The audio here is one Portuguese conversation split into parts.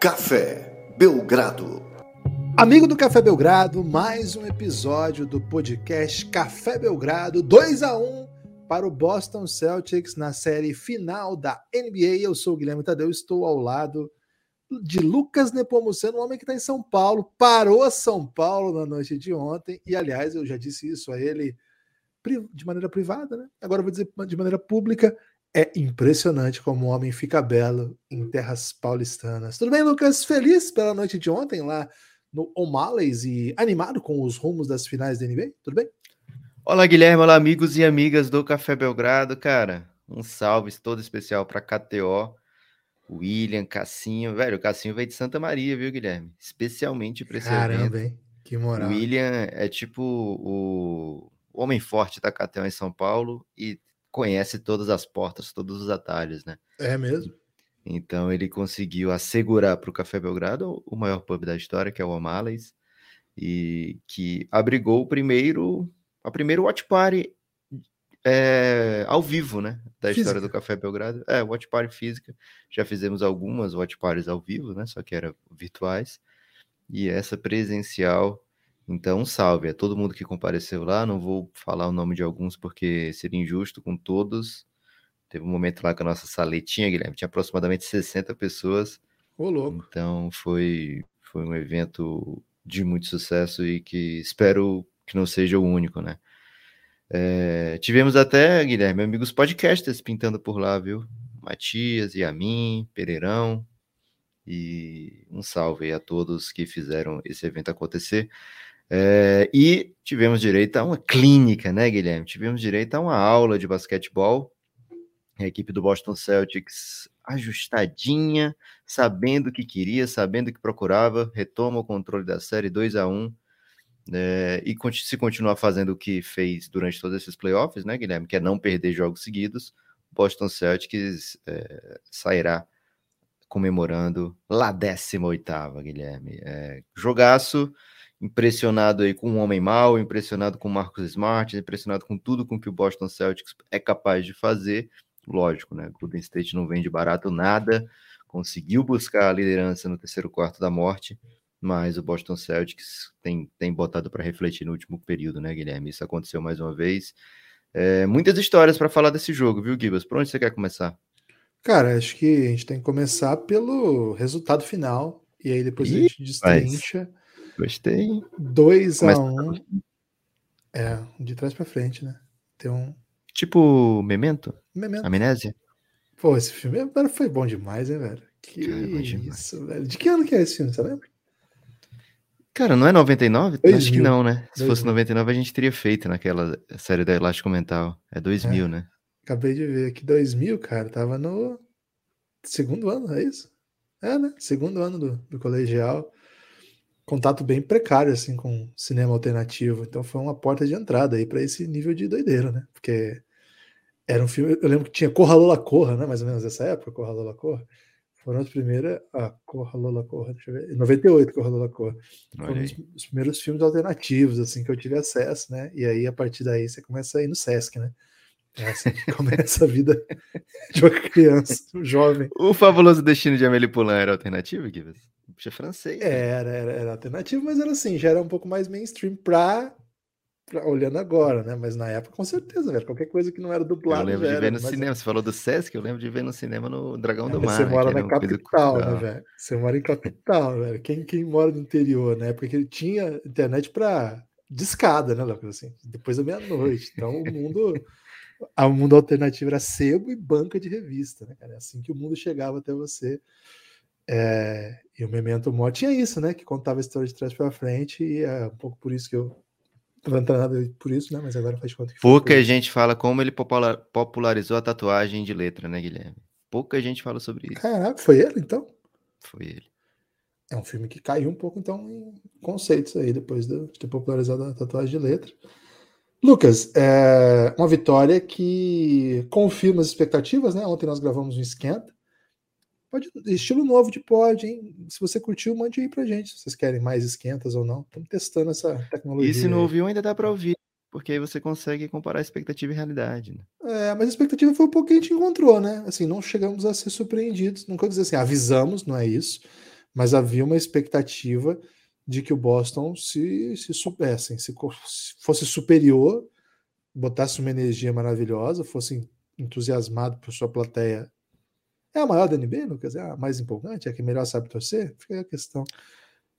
Café Belgrado. Amigo do Café Belgrado, mais um episódio do podcast Café Belgrado 2 a 1 para o Boston Celtics na série final da NBA. Eu sou o Guilherme Tadeu, estou ao lado de Lucas Nepomuceno, um homem que está em São Paulo, parou São Paulo na noite de ontem, e aliás, eu já disse isso a ele de maneira privada, né? Agora vou dizer de maneira pública. É impressionante como o homem fica belo em terras paulistanas. Tudo bem, Lucas? Feliz pela noite de ontem lá no O'Malley's e animado com os rumos das finais da NBA? Tudo bem? Olá, Guilherme. Olá, amigos e amigas do Café Belgrado. Cara, um salve todo especial para KTO, William, Cassinho. Velho, o Cassinho veio de Santa Maria, viu, Guilherme? Especialmente para esse Caramba, evento. hein? Que moral. O William é tipo o homem forte da KTO em São Paulo e conhece todas as portas, todos os atalhos, né? É mesmo. Então ele conseguiu assegurar para o Café Belgrado o maior pub da história, que é o O'Malley's, e que abrigou o primeiro, a primeira watch party é, ao vivo, né? Da física. história do Café Belgrado. É, watch party física. Já fizemos algumas watch parties ao vivo, né? Só que eram virtuais. E essa presencial então, salve a todo mundo que compareceu lá. Não vou falar o nome de alguns porque seria injusto com todos. Teve um momento lá com a nossa saletinha, Guilherme, tinha aproximadamente 60 pessoas. Ô, louco. Então, foi, foi um evento de muito sucesso e que espero que não seja o único, né? É, tivemos até, Guilherme, amigos podcasters pintando por lá, viu? Matias, Yamin, Pereirão. E um salve a todos que fizeram esse evento acontecer. É, e tivemos direito a uma clínica, né, Guilherme? Tivemos direito a uma aula de basquetebol. A equipe do Boston Celtics ajustadinha, sabendo o que queria, sabendo o que procurava, retoma o controle da série 2 a 1 é, e se continuar fazendo o que fez durante todos esses playoffs, né, Guilherme? Que é não perder jogos seguidos, Boston Celtics é, sairá comemorando lá 18 Guilherme. É, jogaço impressionado aí com o homem mau, impressionado com o Marcos Smart, impressionado com tudo com que o Boston Celtics é capaz de fazer. Lógico, né? Golden State não vende barato nada, conseguiu buscar a liderança no terceiro quarto da morte, mas o Boston Celtics tem, tem botado para refletir no último período, né, Guilherme? Isso aconteceu mais uma vez. É, muitas histórias para falar desse jogo, viu, Gibas? Por onde você quer começar? Cara, acho que a gente tem que começar pelo resultado final, e aí depois Ih, a gente destrincha. Mas Gostei. 2 a 1 um. É, de trás pra frente, né? Tem um. Tipo Memento? Memento. Amnésia? Pô, esse filme foi bom demais, hein, velho? Que Cara, isso, velho. De que ano que é esse filme, você lembra? Cara, não é 99? 2000. Acho que não, né? Se 2000. fosse 99, a gente teria feito naquela série da Elástico Mental. É 2000, é. né? Acabei de ver aqui. 2000, cara, tava no segundo ano, é isso? É, né? Segundo ano do, do colegial contato bem precário assim com cinema alternativo. Então foi uma porta de entrada aí para esse nível de doideira, né? Porque era um filme, eu lembro que tinha Corra Lola Corra, né? Mais ou menos nessa época, Corra Lola Corra. Foram as primeiras, ah, Corra Lola Corra, deixa eu ver, 98 Corra Lola Corra. Foram os, os, primeiros filmes alternativos assim que eu tive acesso, né? E aí a partir daí você começa a ir no Sesc, né? É assim que começa a vida de uma criança, um jovem. O fabuloso destino de Amélie Poulain era alternativo, Gibbs? Puxa, francês. Né? Era, era, era alternativo, mas era assim, já era um pouco mais mainstream pra, pra, olhando agora, né? Mas na época, com certeza, velho. Qualquer coisa que não era dublado. Eu lembro de ver no mas... cinema. Você falou do Sesc, eu lembro de ver no cinema no Dragão é, do Mar. Você né? mora na capital, né, velho? Você mora em capital, velho. Quem, quem mora no interior, né? Porque ele tinha internet pra discada, né, Lucas? Assim, depois da meia-noite. Então o mundo. o mundo alternativo era sebo e banca de revista, né, cara? É assim que o mundo chegava até você. É, e o Memento Mori tinha isso, né? Que contava a história de trás para frente, e é um pouco por isso que eu não nada por isso, né? Mas agora faz conta que Pouca gente fala como ele popularizou a tatuagem de letra, né, Guilherme? Pouca gente fala sobre isso. Caraca, foi ele então? Foi ele. É um filme que caiu um pouco, então, em conceitos aí, depois de ter popularizado a tatuagem de letra. Lucas, é uma vitória que confirma as expectativas, né? Ontem nós gravamos um esquenta. Pode, estilo novo de pod, hein? Se você curtiu, mande aí pra gente. Se vocês querem mais esquentas ou não. Estamos testando essa tecnologia. E se não ouviu, ainda dá para ouvir. Porque aí você consegue comparar expectativa e realidade. Né? É, mas a expectativa foi um pouco que a gente encontrou, né? Assim, não chegamos a ser surpreendidos. Não quero dizer assim, avisamos, não é isso. mas havia uma expectativa de que o Boston se, se soubessem, se fosse superior, botasse uma energia maravilhosa, fosse entusiasmado por sua plateia. É a maior da NBA, Lucas? É a mais empolgante? É a que melhor sabe torcer? Fica aí a questão.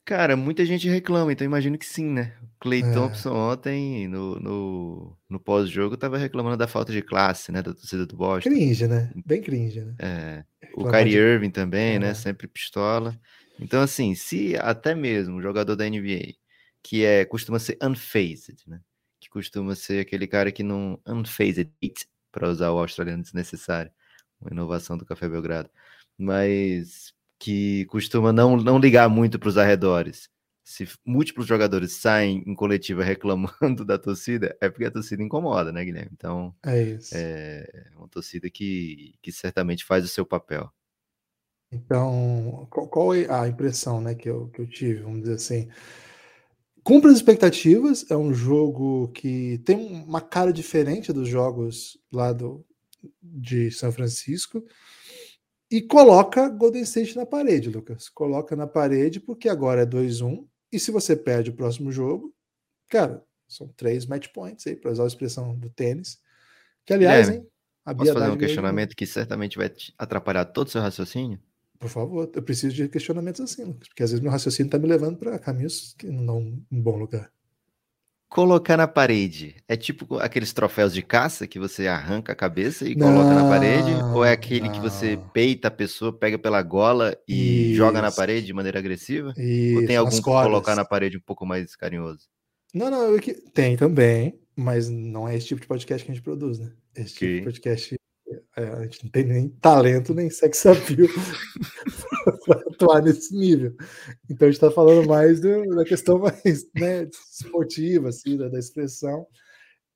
Cara, muita gente reclama, então imagino que sim, né? O Clay é. Thompson ontem, no, no, no pós-jogo, tava reclamando da falta de classe, né? Da torcida do Boston. Cringe, né? Bem cringe, né? É. O Kyrie de... Irving também, né? é. né? Sempre pistola. Então, assim, se até mesmo o jogador da NBA, que é costuma ser unfazed, né? Que costuma ser aquele cara que não unfazed para usar o australiano desnecessário, uma inovação do Café Belgrado, mas que costuma não, não ligar muito para os arredores. Se múltiplos jogadores saem em coletiva reclamando da torcida, é porque a torcida incomoda, né, Guilherme? Então, é, isso. é uma torcida que, que certamente faz o seu papel. Então, qual, qual é a impressão né, que, eu, que eu tive? Vamos dizer assim. Cumpre as expectativas, é um jogo que tem uma cara diferente dos jogos lá do, de São Francisco e coloca Golden State na parede, Lucas. Coloca na parede porque agora é 2-1. E se você perde o próximo jogo, cara, são três match points aí, para usar a expressão do tênis. Que, aliás, é, hein, a Posso fazer um questionamento que certamente vai atrapalhar todo o seu raciocínio? Por favor, eu preciso de questionamentos assim, Lucas, porque às vezes meu raciocínio está me levando para caminhos que não um bom lugar. Colocar na parede é tipo aqueles troféus de caça que você arranca a cabeça e não, coloca na parede? Ou é aquele não. que você peita a pessoa, pega pela gola e Isso. joga na parede de maneira agressiva? Isso, ou tem algum que colocar na parede um pouco mais carinhoso? Não, não, tem também, mas não é esse tipo de podcast que a gente produz, né? Esse tipo de podcast é, a gente não tem nem talento nem sex appeal para atuar nesse nível. Então a gente está falando mais do, da questão mais né, esportiva, assim, da, da, expressão.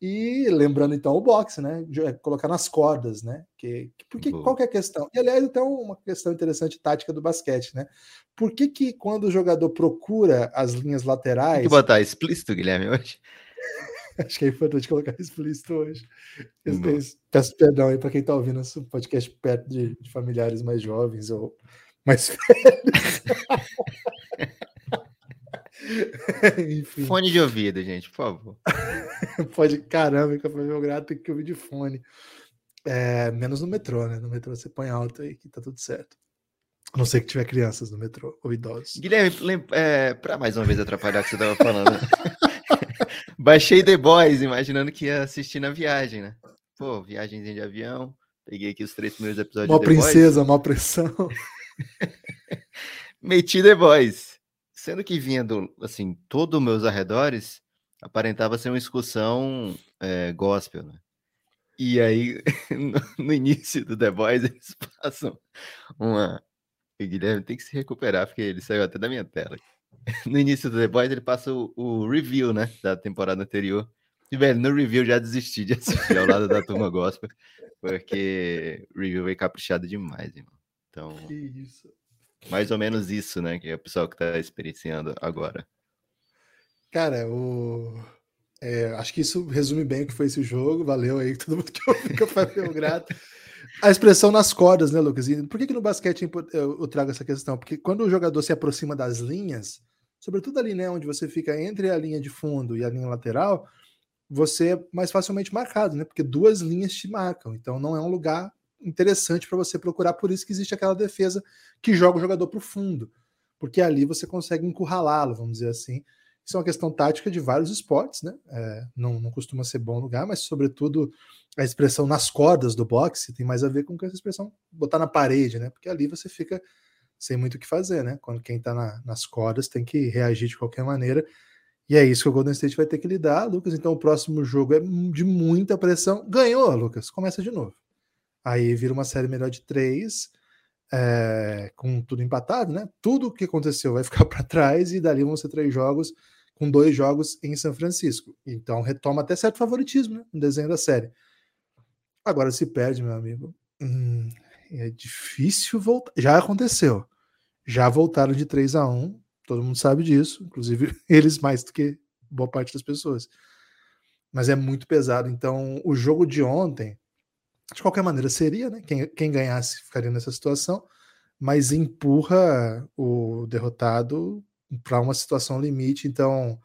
E lembrando então o boxe, né? É, colocar nas cordas, né? Que, que, porque, qual que é a questão? E aliás, até uma questão interessante tática do basquete, né? Por que, que quando o jogador procura as linhas laterais. Tem que botar explícito, Guilherme, hoje. Acho que é importante colocar explícito hoje. Peço perdão aí para quem está ouvindo esse podcast perto de, de, familiares mais jovens ou mais velhos. Fone de ouvido, gente, por favor. Pode, caramba, Café Belgrado tem que ouvir de fone. É, menos no metrô, né? No metrô você põe alto aí que tá tudo certo. A não ser que tiver crianças no metrô ou idosos. Guilherme, é, para mais uma vez atrapalhar o que você estava falando. Né? Baixei The Boys, imaginando que ia assistir na viagem, né? Pô, viagem de avião. Peguei aqui os três primeiros episódios Uma princesa, uma pressão. Meti The Boys. Sendo que vinha do, assim, todos os meus arredores, aparentava ser uma excursão é, gospel, né? E aí, no, no, início do The Boys, eles passam uma. O Guilherme tem que se recuperar, porque ele saiu até da minha tela. no início do The Boys, ele passa o, o, review, né? Da temporada anterior. E, velho, no review já desisti de assistir ao lado da turma gospel, porque o review veio caprichado demais, irmão. Então, mais ou menos isso, né? Que é o pessoal que tá experienciando agora. Cara, o... É, acho que isso resume bem o que foi esse jogo. Valeu aí, todo mundo que ouviu, foi grato. A expressão nas cordas, né, Lucas? E por que, que no basquete eu trago essa questão? Porque quando o jogador se aproxima das linhas, sobretudo ali, né, onde você fica entre a linha de fundo e a linha lateral, você é mais facilmente marcado, né? Porque duas linhas te marcam. Então não é um lugar interessante para você procurar, por isso que existe aquela defesa que joga o jogador para o fundo, porque ali você consegue encurralá-lo, vamos dizer assim. Isso é uma questão tática de vários esportes, né? É, não, não costuma ser bom lugar, mas sobretudo a expressão nas cordas do boxe tem mais a ver com essa expressão botar na parede, né? Porque ali você fica sem muito o que fazer, né? Quando quem tá na, nas cordas tem que reagir de qualquer maneira. E é isso que o Golden State vai ter que lidar, Lucas. Então o próximo jogo é de muita pressão. Ganhou, Lucas. Começa de novo. Aí vira uma série melhor de três, é, com tudo empatado, né? Tudo o que aconteceu vai ficar para trás e dali vão ser três jogos, com dois jogos em São Francisco. Então retoma até certo favoritismo né, no desenho da série. Agora se perde, meu amigo. Hum, é difícil voltar. Já aconteceu. Já voltaram de 3 a 1 todo mundo sabe disso, inclusive eles mais do que boa parte das pessoas. Mas é muito pesado. Então, o jogo de ontem, de qualquer maneira, seria, né? Quem, quem ganhasse ficaria nessa situação. mas empurra o derrotado para uma situação limite. Então,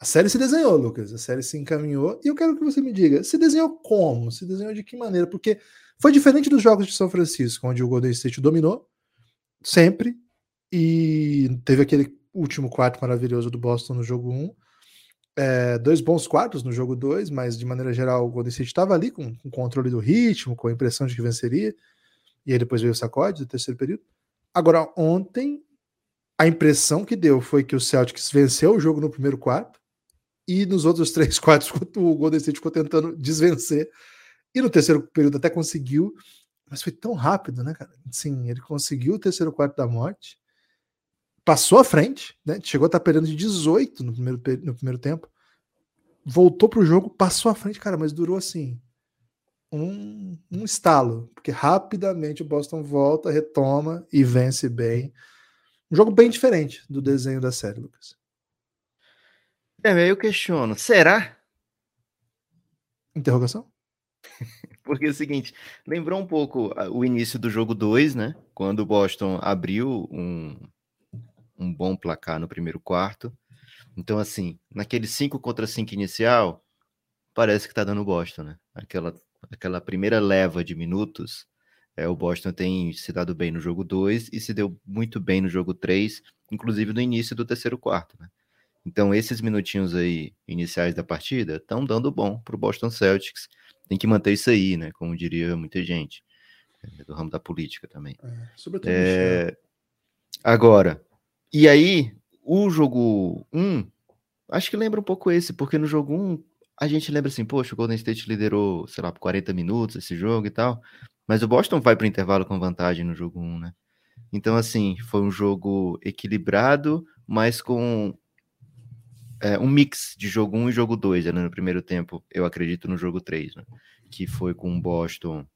a série se desenhou, Lucas. A série se encaminhou. E eu quero que você me diga: se desenhou como? Se desenhou de que maneira? Porque foi diferente dos jogos de São Francisco, onde o Golden State dominou sempre e teve aquele último quarto maravilhoso do Boston no jogo 1. É, dois bons quartos no jogo 2, mas de maneira geral o Golden State estava ali com, o controle do ritmo, com a impressão de que venceria. E aí depois veio o sacode do terceiro período. Agora, ontem, a impressão que deu foi que o Celtics venceu o jogo no primeiro quarto e nos outros três quartos o Golden State ficou tentando desvencer. E no terceiro período até conseguiu, mas foi tão rápido, né, cara? Sim, ele conseguiu o terceiro quarto da morte passou à frente, né? Chegou a estar perdendo de 18 no primeiro, no primeiro tempo. Voltou para o jogo, passou à frente, cara, mas durou assim um, um estalo, porque rapidamente o Boston volta, retoma e vence bem. Um jogo bem diferente do desenho da série, Lucas. É, eu questiono, será? Interrogação? Porque é o seguinte, lembrou um pouco o início do jogo 2, né? Quando o Boston abriu um, um bom placar no primeiro quarto. Então, assim, naquele 5 contra 5 inicial, parece que tá dando Boston, né? Aquela, aquela primeira leva de minutos, é, o Boston tem se dado bem no jogo 2 e se deu muito bem no jogo 3, inclusive no início do terceiro quarto, né? Então, esses minutinhos aí iniciais da partida estão dando bom para o Boston Celtics. Tem que manter isso aí, né? Como diria muita gente, é, do ramo da política também. É, sobretudo é... Agora, e aí, o jogo 1, acho que lembra um pouco esse, porque no jogo 1 a gente lembra assim, poxa, o Golden State liderou, sei lá, por 40 minutos esse jogo e tal, mas o Boston vai para o intervalo com vantagem no jogo 1, né? Então, assim, foi um jogo equilibrado, mas com é, um mix de jogo 1 e jogo 2, né? no primeiro tempo, eu acredito no jogo 3, né? que foi com o Boston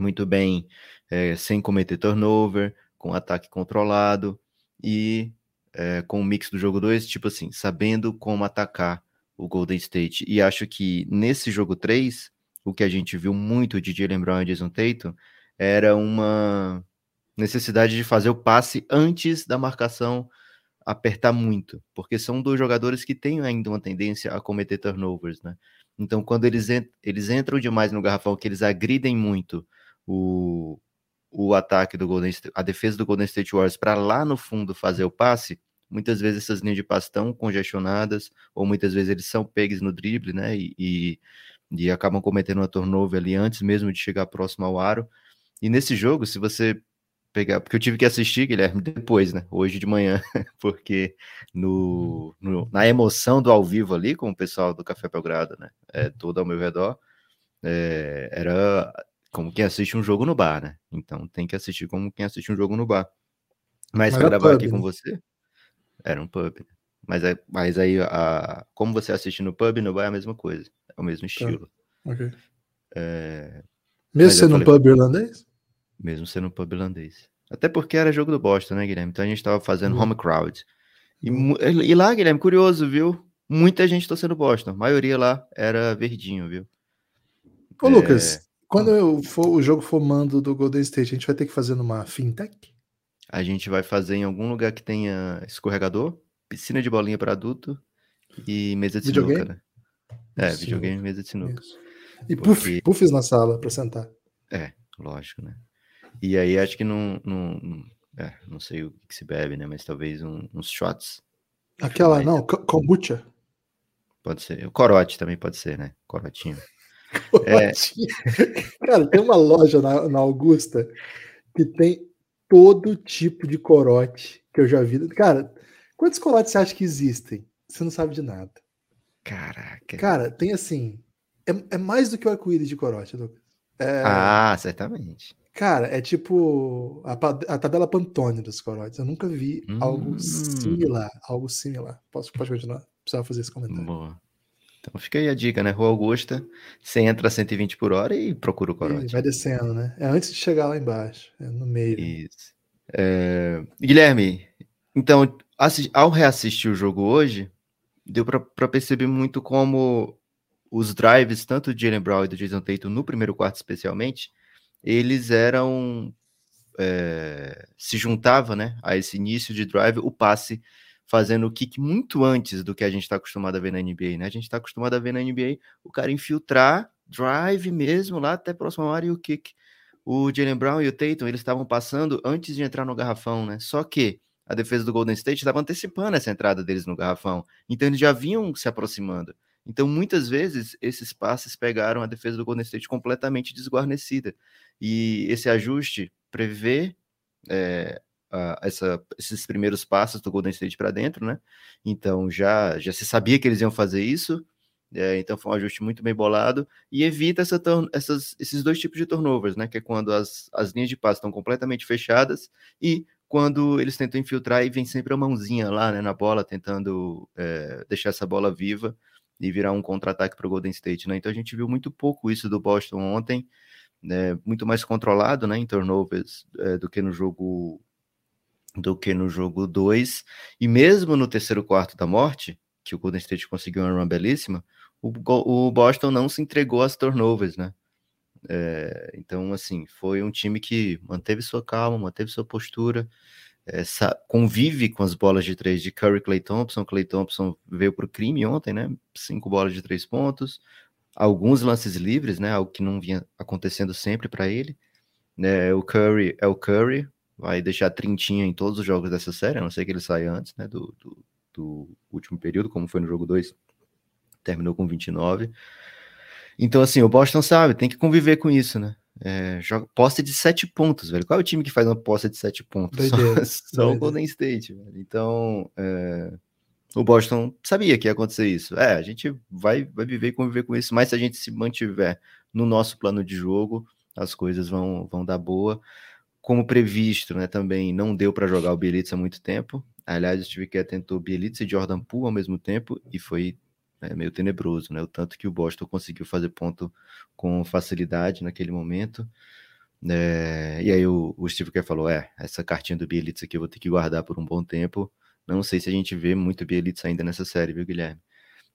muito bem, é, sem cometer turnover, com ataque controlado, e é, com o mix do jogo 2, tipo assim, sabendo como atacar o Golden State. E acho que nesse jogo 3, o que a gente viu muito de Jalen Brown e Jason Tatum era uma necessidade de fazer o passe antes da marcação apertar muito, porque são dois jogadores que têm ainda uma tendência a cometer turnovers, né? Então, quando eles, eles entram demais no garrafão, que eles agridem muito o, o ataque do Golden State, a defesa do Golden State Warriors para lá no fundo fazer o passe, muitas vezes essas linhas de passe estão congestionadas, ou muitas vezes eles são pegues no drible, né? E, e, e acabam cometendo uma turnover ali antes mesmo de chegar próximo ao aro. E nesse jogo, se você pegar, porque eu tive que assistir, Guilherme, depois, né? Hoje de manhã, porque no, no, na emoção do ao vivo ali, com o pessoal do Café Belgrado, né? É, todo ao meu redor, é, era como quem assiste um jogo no bar, né? Então tem que assistir como quem assiste um jogo no bar. Mas, para gravar pub, aqui né? com você, era um pub. Né? Mas, é, mas aí, a, como você assiste no pub, no bar é a mesma coisa. É o mesmo tá. estilo. Tá. Ok. É, mesmo sendo um pub irlandês? Mesmo sendo um pub irlandês. Até porque era jogo do Boston, né, Guilherme? Então a gente tava fazendo uhum. home crowd. E, e, lá, Guilherme, curioso, viu? Muita gente torcendo Boston. A maioria lá era verdinho, viu? Ô, é... Lucas, quando eu for, o jogo for mando do Golden State, a gente vai ter que fazer numa fintech? A gente vai fazer em algum lugar que tenha escorregador, piscina de bolinha para adulto e mesa de videogame? sinuca, né? É, Sim. videogame e mesa de sinuca. Isso. E Porque... puff, puffs na sala para sentar. É, lógico, né? E aí acho que não, não, é, não sei o que se bebe, né? Mas talvez um, uns shots. Aquela, não, kombucha. Pode ser. O corote também pode ser, né? Corotinho. É... Cara, tem uma loja na, na, Augusta que tem todo tipo de corote que eu já vi. Cara, quantos corotes você acha que existem? Você não sabe de nada. Caraca. Cara, tem assim. É, é mais do que o arco-íris de corote, Lucas. É... Ah, certamente. Cara, é tipo a, a, tabela Pantone dos corotes. Eu nunca vi hum. algo similar. Algo similar. Posso, pode continuar? Precisava fazer esse comentário. Boa. Então fica aí a dica, né? Rua Augusta, você entra a 120 por hora e procura o corote. vai descendo, né? É antes de chegar lá embaixo, é no meio. Isso. É... Guilherme, então, ao reassistir o jogo hoje, deu para perceber muito como os drives, tanto de Jalen Brown e do Jason Tatum no primeiro quarto especialmente, eles eram é, se juntava né, a esse início de drive o passe fazendo o kick muito antes do que a gente está acostumado a ver na NBA. Né? A gente está acostumado a ver na NBA o cara infiltrar drive mesmo lá até próxima hora e o kick. O Jalen Brown e o Tatum eles estavam passando antes de entrar no garrafão, né? Só que a defesa do Golden State estava antecipando essa entrada deles no garrafão. Então eles já vinham se aproximando. Então muitas vezes esses passes pegaram a defesa do Golden State completamente desguarnecida. E esse ajuste prevê é, essa, esses primeiros passos do Golden State para dentro, né? Então já, já se sabia que eles iam fazer isso. É, então foi um ajuste muito bem bolado e evita essa essas, esses dois tipos de turnovers, né? Que é quando as, as linhas de passe estão completamente fechadas e quando eles tentam infiltrar e vem sempre a mãozinha lá né, na bola, tentando é, deixar essa bola viva e virar um contra-ataque para o Golden State. Né? Então a gente viu muito pouco isso do Boston ontem, né, muito mais controlado né, em turnovers é, do que no jogo do que no jogo 2. E mesmo no terceiro quarto da morte, que o Golden State conseguiu uma run belíssima, o, o Boston não se entregou às turnovers, né? É, então, assim, foi um time que manteve sua calma, manteve sua postura, essa, convive com as bolas de três de Curry Clay Thompson. Clay Thompson veio para o crime ontem, né? Cinco bolas de três pontos, alguns lances livres, né? Algo que não vinha acontecendo sempre para ele. É, o Curry é o Curry, vai deixar trintinha em todos os jogos dessa série, a não ser que ele saia antes, né? Do, do, do último período, como foi no jogo 2, terminou com 29. Então, assim, o Boston sabe, tem que conviver com isso, né? É, joga posse de sete pontos, velho. Qual é o time que faz uma posse de sete pontos? Doideira, só, o Golden State, velho. Então, é, o Boston sabia que ia acontecer isso. É, a gente vai, vai viver e conviver com isso, mas se a gente se mantiver no nosso plano de jogo, as coisas vão, vão dar boa. Como previsto, né, também não deu para jogar o Bielitsa há muito tempo. Aliás, o Steve Kerr tentou Bielitsa e Jordan Poole ao mesmo tempo e foi é meio tenebroso, né? O tanto que o Boston conseguiu fazer ponto com facilidade naquele momento. É, e aí o, o Steve Kerr falou: é, essa cartinha do Bielitz aqui eu vou ter que guardar por um bom tempo. Não sei se a gente vê muito Bielitz ainda nessa série, viu, Guilherme?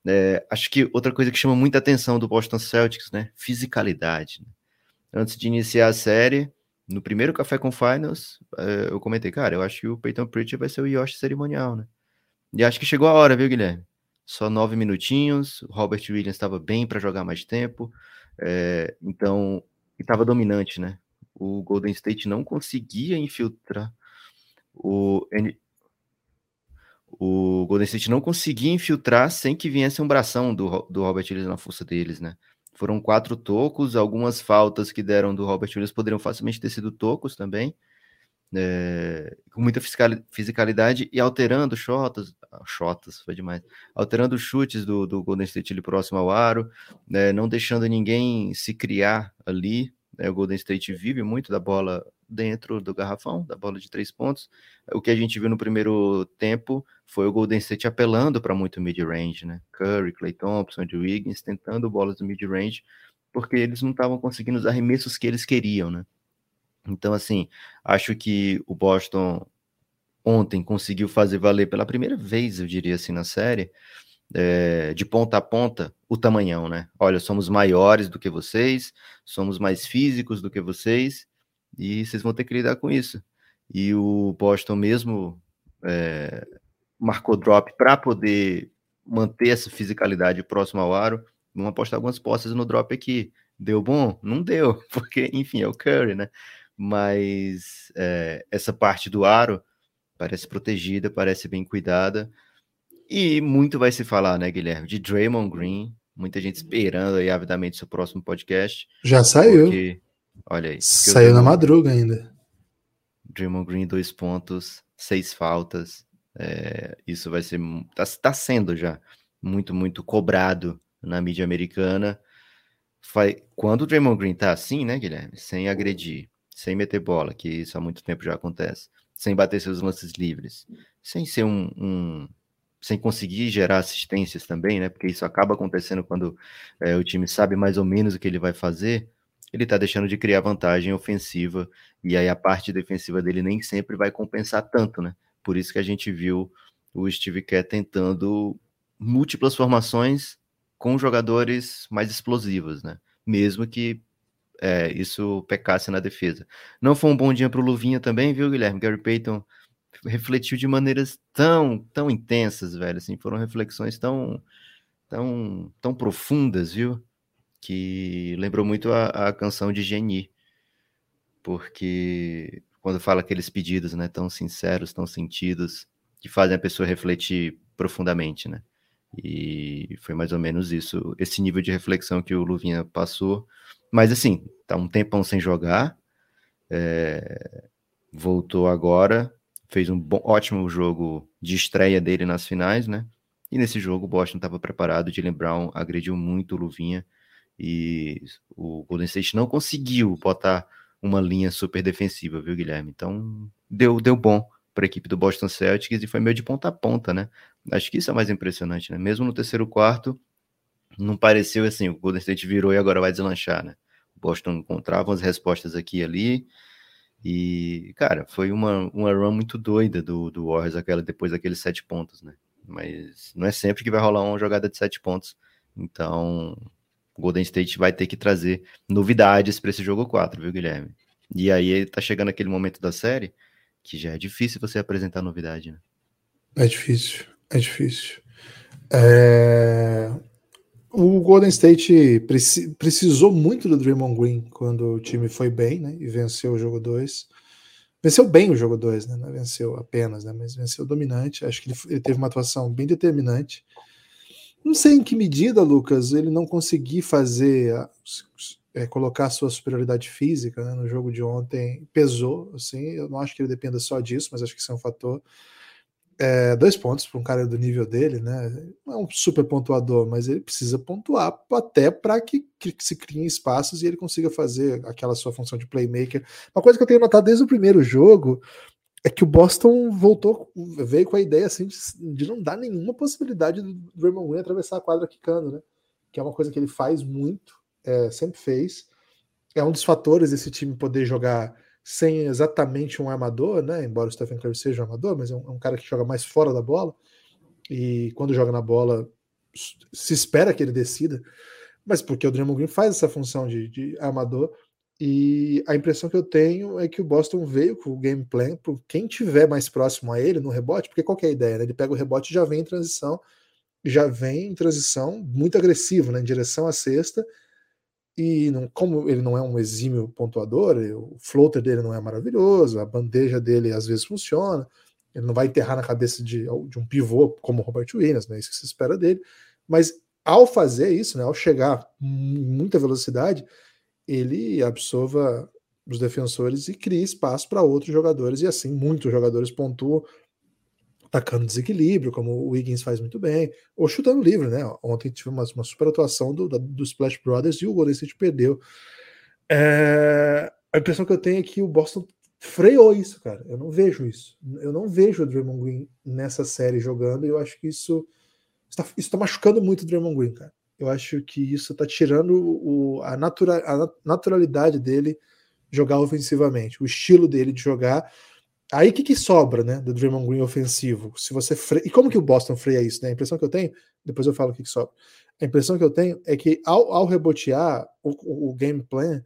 É, acho que outra coisa que chama muita atenção do Boston Celtics, né? Fisicalidade. Né? Antes de iniciar a série, no primeiro Café com Finals, é, eu comentei, cara, eu acho que o Peyton Pritchard vai ser o Yoshi cerimonial, né? E acho que chegou a hora, viu, Guilherme? só nove minutinhos. O Robert Williams estava bem para jogar mais tempo, é, então estava dominante, né? O Golden State não conseguia infiltrar o o Golden State não conseguia infiltrar sem que viesse um bração do, do Robert Williams na força deles, né? Foram quatro tocos, algumas faltas que deram do Robert Williams poderiam facilmente ter sido tocos também é, com muita fisicalidade e alterando shotas, ah, shotas foi demais, alterando chutes do, do Golden State ali próximo ao aro, né, não deixando ninguém se criar ali. Né, o Golden State vive muito da bola dentro do garrafão, da bola de três pontos. O que a gente viu no primeiro tempo foi o Golden State apelando para muito mid-range, né? Curry, Clay Thompson, Andrew Wiggins tentando bolas do mid-range, porque eles não estavam conseguindo os arremessos que eles queriam, né? Então, assim, acho que o Boston ontem conseguiu fazer valer pela primeira vez, eu diria assim, na série, é, de ponta a ponta, o tamanhão, né? Olha, somos maiores do que vocês, somos mais físicos do que vocês, e vocês vão ter que lidar com isso. E o Boston mesmo é, marcou drop para poder manter essa fisicalidade próxima ao aro. Vamos apostar algumas posses no drop aqui. Deu bom? Não deu, porque, enfim, é o Curry, né? mas é, essa parte do aro parece protegida, parece bem cuidada. E muito vai se falar, né, Guilherme, de Draymond Green. Muita gente esperando aí avidamente seu próximo podcast. Já saiu. Porque, olha aí. Saiu na madruga ainda. Draymond Green, dois pontos, seis faltas. É, isso vai ser. Tá, tá sendo já muito, muito cobrado na mídia americana. Quando o Draymond Green tá assim, né, Guilherme? Sem agredir, sem meter bola, que isso há muito tempo já acontece, sem bater seus lances livres, sem ser um, um sem conseguir gerar assistências também, né? Porque isso acaba acontecendo quando é, o time sabe mais ou menos o que ele vai fazer. Ele está deixando de criar vantagem ofensiva e aí a parte defensiva dele nem sempre vai compensar tanto, né? Por isso que a gente viu o Steve Kerr tentando múltiplas formações com jogadores mais explosivos, né? Mesmo que é, isso pecasse na defesa. Não foi um bom dia para o Luvinha também, viu, Guilherme? Gary Payton refletiu de maneiras tão, tão intensas, velho, assim, foram reflexões tão, tão, tão profundas, viu? Que lembrou muito a, a canção de Geni, porque quando fala aqueles pedidos, né, tão sinceros, tão sentidos, que fazem a pessoa refletir profundamente, né? E foi mais ou menos isso, esse nível de reflexão que o Luvinha passou. Mas assim, tá um tempão sem jogar, é... voltou agora, fez um bom, ótimo jogo de estreia dele nas finais, né? E nesse jogo o Boston estava preparado, Jalen Brown agrediu muito o Luvinha e o Golden State não conseguiu botar uma linha super defensiva, viu, Guilherme? Então deu, deu bom para a equipe do Boston Celtics e foi meio de ponta a ponta, né? Acho que isso é mais impressionante, né? Mesmo no terceiro quarto, não pareceu assim, o Golden State virou e agora vai deslanchar, né? O Boston encontrava as respostas aqui e ali, e, cara, foi uma, uma run muito doida do, do Warriors, aquela, depois daqueles sete pontos, né? Mas não é sempre que vai rolar uma jogada de sete pontos. Então, o Golden State vai ter que trazer novidades para esse jogo 4, viu, Guilherme? E aí tá chegando aquele momento da série que já é difícil você apresentar novidade, né? É difícil, é difícil. É o Golden State precisou muito do Draymond Green quando o time foi bem, né? E venceu o jogo 2. Venceu bem o jogo 2, né? Não venceu apenas, né? Mas venceu dominante. Acho que ele, ele, teve uma atuação bem determinante. Não sei em que medida, Lucas, ele não conseguir fazer, é, colocar sua superioridade física né, no jogo de ontem pesou. Assim, eu não acho que ele dependa só disso, mas acho que isso é um fator é, dois pontos para um cara do nível dele, né? Não é um super pontuador, mas ele precisa pontuar até para que, que, se criem espaços e ele consiga fazer aquela sua função de playmaker. Uma coisa que eu tenho notado desde o primeiro jogo é que o Boston voltou, veio com a ideia assim de, de não dar nenhuma possibilidade do Draymond Green atravessar a quadra quicando, né? Que é uma coisa que ele faz muito, é, sempre fez. É um dos fatores desse time poder jogar sem exatamente um armador, né? Embora o Stephen Curry seja um armador, mas é um, é um, cara que joga mais fora da bola. E quando joga na bola, se espera que ele decida. Mas porque o Draymond Green faz essa função de, de armador. E a impressão que eu tenho é que o Boston veio com o game plan para quem tiver mais próximo a ele no rebote, porque qual é ideia? Né? Ele pega o rebote e já vem em transição, já vem em transição muito agressivo, né? em direção à cesta, e não, como ele não é um exímio pontuador, o floater dele não é maravilhoso, a bandeja dele às vezes funciona, ele não vai enterrar na cabeça de, de um pivô como o Robert Williams, né? Isso que se espera dele. Mas ao fazer isso, né, ao chegar muita velocidade, ele absorva os defensores e cria espaço para outros jogadores, e assim muitos jogadores pontuam atacando desequilíbrio, como o Wiggins faz muito bem, ou chutando livre, né? Ontem tive uma, uma super atuação do, da, do Splash Brothers e o Golden State perdeu. É, a impressão que eu tenho é que o Boston freou isso, cara. Eu não vejo isso. Eu não vejo o Draymond Green nessa série jogando, e eu acho que isso está, isso está machucando muito o Draymond Green, cara. Eu acho que isso está tirando o, a, natura, a naturalidade dele jogar ofensivamente, o estilo dele de jogar Aí o que, que sobra, né, do Draymond Green ofensivo? Se você fre... E como que o Boston freia isso, né? A impressão que eu tenho, depois eu falo o que, que sobra. A impressão que eu tenho é que ao, ao rebotear o, o, game plan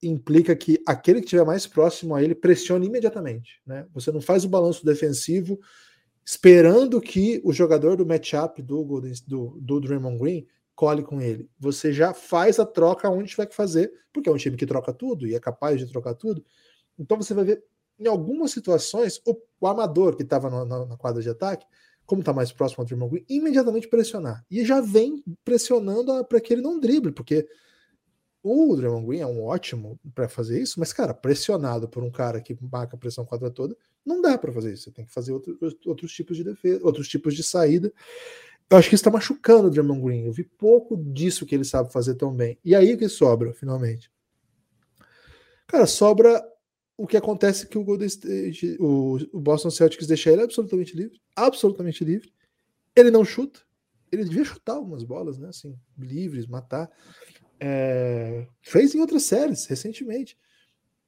implica que aquele que estiver mais próximo a ele pressione imediatamente, né? Você não faz o balanço defensivo esperando que o jogador do matchup do, do, do Draymond Green cole com ele. Você já faz a troca onde tiver que fazer, porque é um time que troca tudo e é capaz de trocar tudo. Então você vai ver em algumas situações, o, o armador que estava na, na, quadra de ataque, como está mais próximo ao Draymond Green, imediatamente pressionar. E já vem pressionando para que ele não drible, porque o Draymond Green é um ótimo para fazer isso, mas, cara, pressionado por um cara que marca a pressão quadra toda, não dá para fazer isso. Você tem que fazer outro, outros tipos de defesa, outros tipos de saída. Eu acho que isso está machucando o Draymond Green. Eu vi pouco disso que ele sabe fazer tão bem. E aí o que sobra, finalmente? Cara, sobra o que acontece que o Golden State, o, o Boston Celtics deixa ele absolutamente livre, absolutamente livre. Ele não chuta. Ele devia chutar algumas bolas, né? Assim, livres, matar. É, fez em outras séries recentemente.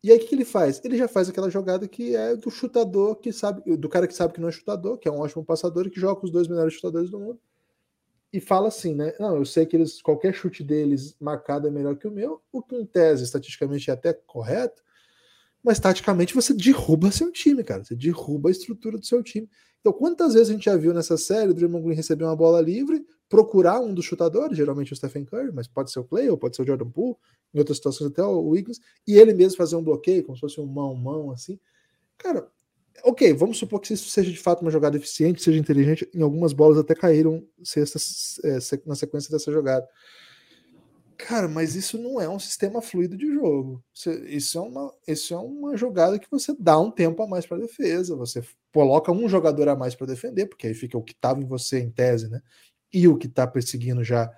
E aí o que, ele faz? Ele já faz aquela jogada que é do chutador que sabe, do cara que sabe que não é chutador, que é um ótimo passador e que joga com os dois melhores chutadores do mundo. e fala assim, né? Não, eu sei que eles, qualquer chute deles marcado é melhor que o meu, o que em tese, estatisticamente, é até correto, mas taticamente você derruba seu time, cara. Você derruba a estrutura do seu time. Então, quantas vezes a gente já viu nessa série o Draymond Green receber uma bola livre, procurar um dos chutadores, geralmente o Stephen Curry, mas pode ser o Clay ou pode ser o Jordan Poole, em outras situações até o Wiggins, e ele mesmo fazer um bloqueio, como se fosse um mão-mão, assim. Cara, ok, vamos supor que isso seja de fato uma jogada eficiente, seja inteligente, em algumas bolas até caíram cestas é, na sequência dessa jogada. Cara, mas isso não é um sistema fluido de jogo. Isso é uma, isso é uma jogada que você dá um tempo a mais para defesa. Você coloca um jogador a mais para defender, porque aí fica o que estava em você em tese, né? E o que está perseguindo já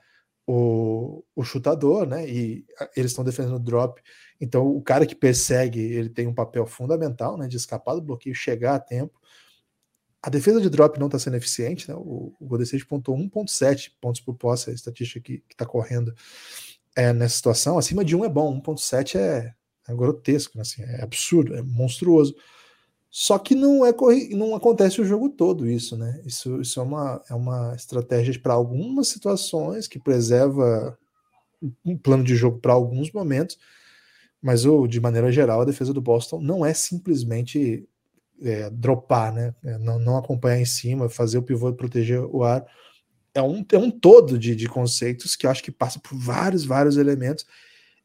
o, o chutador, né? E eles estão defendendo o drop. Então, o cara que persegue, ele tem um papel fundamental, né? De escapar do bloqueio, chegar a tempo. A defesa de drop não está sendo eficiente, né? O, o Golden State pontou 1.7 pontos por posse, a estatística que está correndo é, nessa situação. Acima de 1 é bom, 1.7 é, é grotesco, né? assim, é absurdo, é monstruoso. Só que não é não acontece o jogo todo isso, né? Isso, isso é, uma, é uma estratégia para algumas situações que preserva um plano de jogo para alguns momentos, mas o, de maneira geral a defesa do Boston não é simplesmente é, dropar, né? É, não, não acompanhar em cima, fazer o pivô proteger o ar. É um, é um todo de, de conceitos que eu acho que passa por vários, vários elementos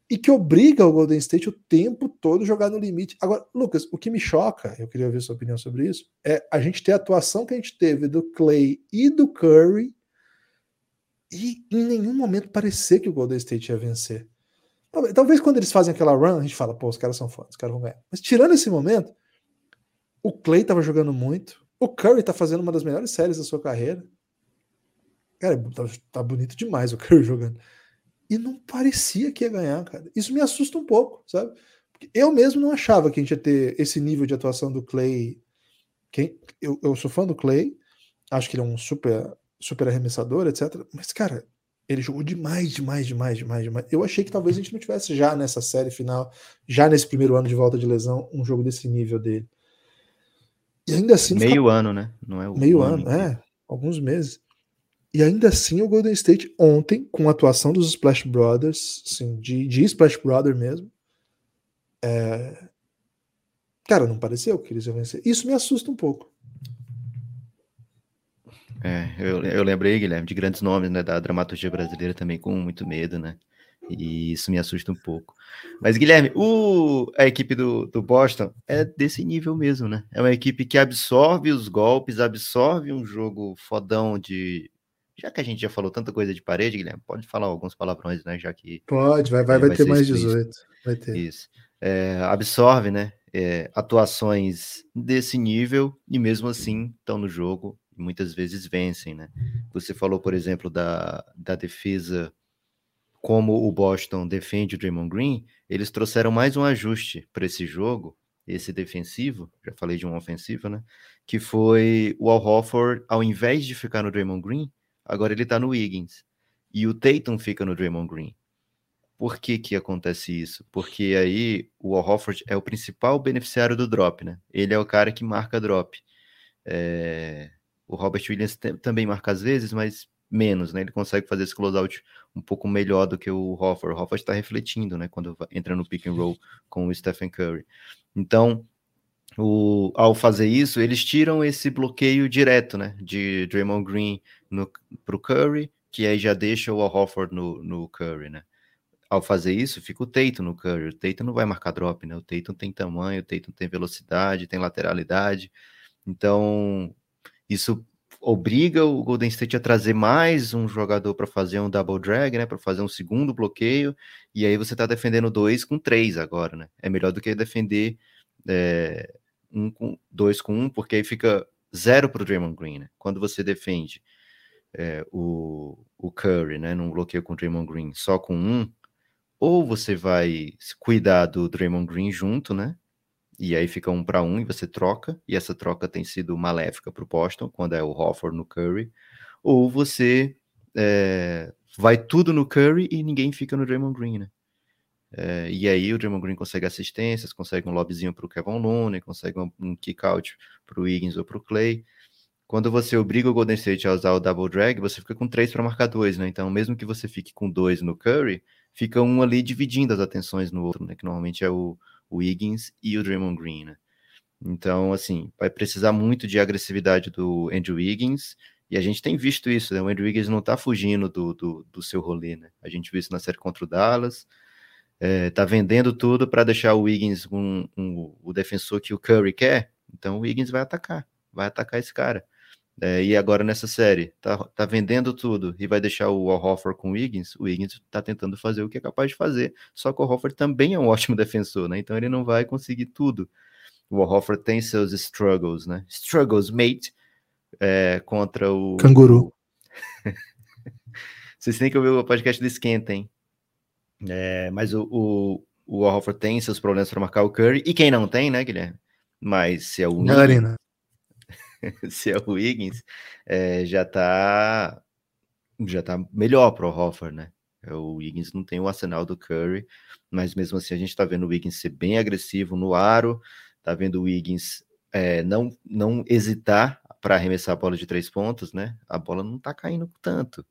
e que obriga o Golden State o tempo todo jogar no limite. Agora, Lucas, o que me choca, eu queria ver sua opinião sobre isso, é a gente ter a atuação que a gente teve do Clay e do Curry e em nenhum momento parecer que o Golden State ia vencer. Talvez, quando eles fazem aquela run, a gente fala, pô, os caras são fodas, os caras vão ganhar. Mas tirando esse momento, o Clay tava jogando muito, o Curry tá fazendo uma das melhores séries da sua carreira. Cara, tá, tá bonito demais o Curry jogando e não parecia que ia ganhar, cara. Isso me assusta um pouco, sabe? Porque eu mesmo não achava que a gente ia ter esse nível de atuação do Clay. Quem, eu, eu sou fã do Clay, acho que ele é um super, super arremessador, etc. Mas, cara, ele jogou demais, demais, demais, demais, demais. Eu achei que talvez a gente não tivesse já nessa série final, já nesse primeiro ano de volta de lesão, um jogo desse nível dele. E ainda assim. Meio fica... ano, né? Não é o Meio ano, ano é. Alguns meses. E ainda assim o Golden State ontem, com a atuação dos Splash Brothers, assim, de, de Splash Brother mesmo, é... cara, não pareceu que eles iam vencer. Isso me assusta um pouco. É, eu, eu lembrei, Guilherme, de grandes nomes né, da dramaturgia brasileira também com muito medo, né? E isso me assusta um pouco. Mas, Guilherme, o, a equipe do, do Boston é desse nível mesmo, né? É uma equipe que absorve os golpes, absorve um jogo fodão de já que a gente já falou tanta coisa de parede, Guilherme, pode falar alguns palavrões, né? Já que. Pode, vai, vai, vai, vai ter mais 18. Vai ter. Isso. É, absorve, né? É, atuações desse nível e mesmo assim estão no jogo e muitas vezes vencem, né? Você falou, por exemplo, da, da defesa, como o Boston defende o Draymond Green, eles trouxeram mais um ajuste para esse jogo, esse defensivo, já falei de um ofensivo, né? Que foi o Al Horford, ao invés de ficar no Draymond Green, agora ele tá no Wiggins. E o Tatum fica no Draymond Green. Por que que acontece isso? Porque aí o Al Hofford é o principal beneficiário do drop, né? Ele é o cara que marca drop. É... O Robert Williams também marca às vezes, mas menos, né? Ele consegue fazer esse closeout um pouco melhor do que o Hofford. O Hofford está refletindo, né? Quando entra no pick and roll com o Stephen Curry. Então, o, ao fazer isso, eles tiram esse bloqueio direto, né? De Draymond Green para o Curry, que aí já deixa o Al Horford no, no Curry, né? Ao fazer isso, fica o Tatum no Curry. O Tatum não vai marcar drop, né? O Tatum tem tamanho, o Tatum tem velocidade, tem lateralidade. Então, isso obriga o Golden State a trazer mais um jogador para fazer um double drag, né? Para fazer um segundo bloqueio. E aí você está defendendo dois com três agora, né? É melhor do que defender é, um com dois com um, porque aí fica zero para o Draymond Green. Né? Quando você defende é, o, o Curry, né, num bloqueio com o Draymond Green só com um, ou você vai cuidar do Draymond Green junto, né? E aí fica um para um e você troca, e essa troca tem sido maléfica para o Boston, quando é o Hofford no Curry, ou você é, vai tudo no Curry e ninguém fica no Draymond Green, né? É, e aí o Draymond Green consegue assistências, consegue um lobzinho para o Kevin Looney, consegue um, um kick-out para o Wiggins ou para o Clay. Quando você obriga o Golden State a usar o double drag, você fica com três para marcar dois, né? Então, mesmo que você fique com dois no Curry, fica um ali dividindo as atenções no outro, né? Que normalmente é o, o Wiggins e o Draymond Green, né? Então, assim, vai precisar muito de agressividade do Andrew Wiggins, e a gente tem visto isso, né? O Andrew Wiggins não tá fugindo do, do, do seu rolê, né? A gente viu isso na série contra o Dallas, é, tá vendendo tudo para deixar o Wiggins um, um, o defensor que o Curry quer, então o Wiggins vai atacar, vai atacar esse cara. É, e agora nessa série, tá, tá vendendo tudo e vai deixar o Al com o Wiggins, o Wiggins tá tentando fazer o que é capaz de fazer, só que o Al também é um ótimo defensor, né? Então ele não vai conseguir tudo. O Al tem seus struggles, né? Struggles, mate, é, contra o... Canguru. Vocês têm que ouvir o podcast do Esquenta, hein? É, mas o, o, o Al tem seus problemas para marcar o Curry, e quem não tem, né, Guilherme? Mas se é o... Arena. se é o Wiggins, é, já tá já tá melhor pro Hoffer, né? O Wiggins não tem o arsenal do Curry, mas mesmo assim a gente tá vendo o Wiggins ser bem agressivo no aro, tá vendo o Wiggins é, não, não hesitar para arremessar a bola de três pontos, né? A bola não tá caindo tanto,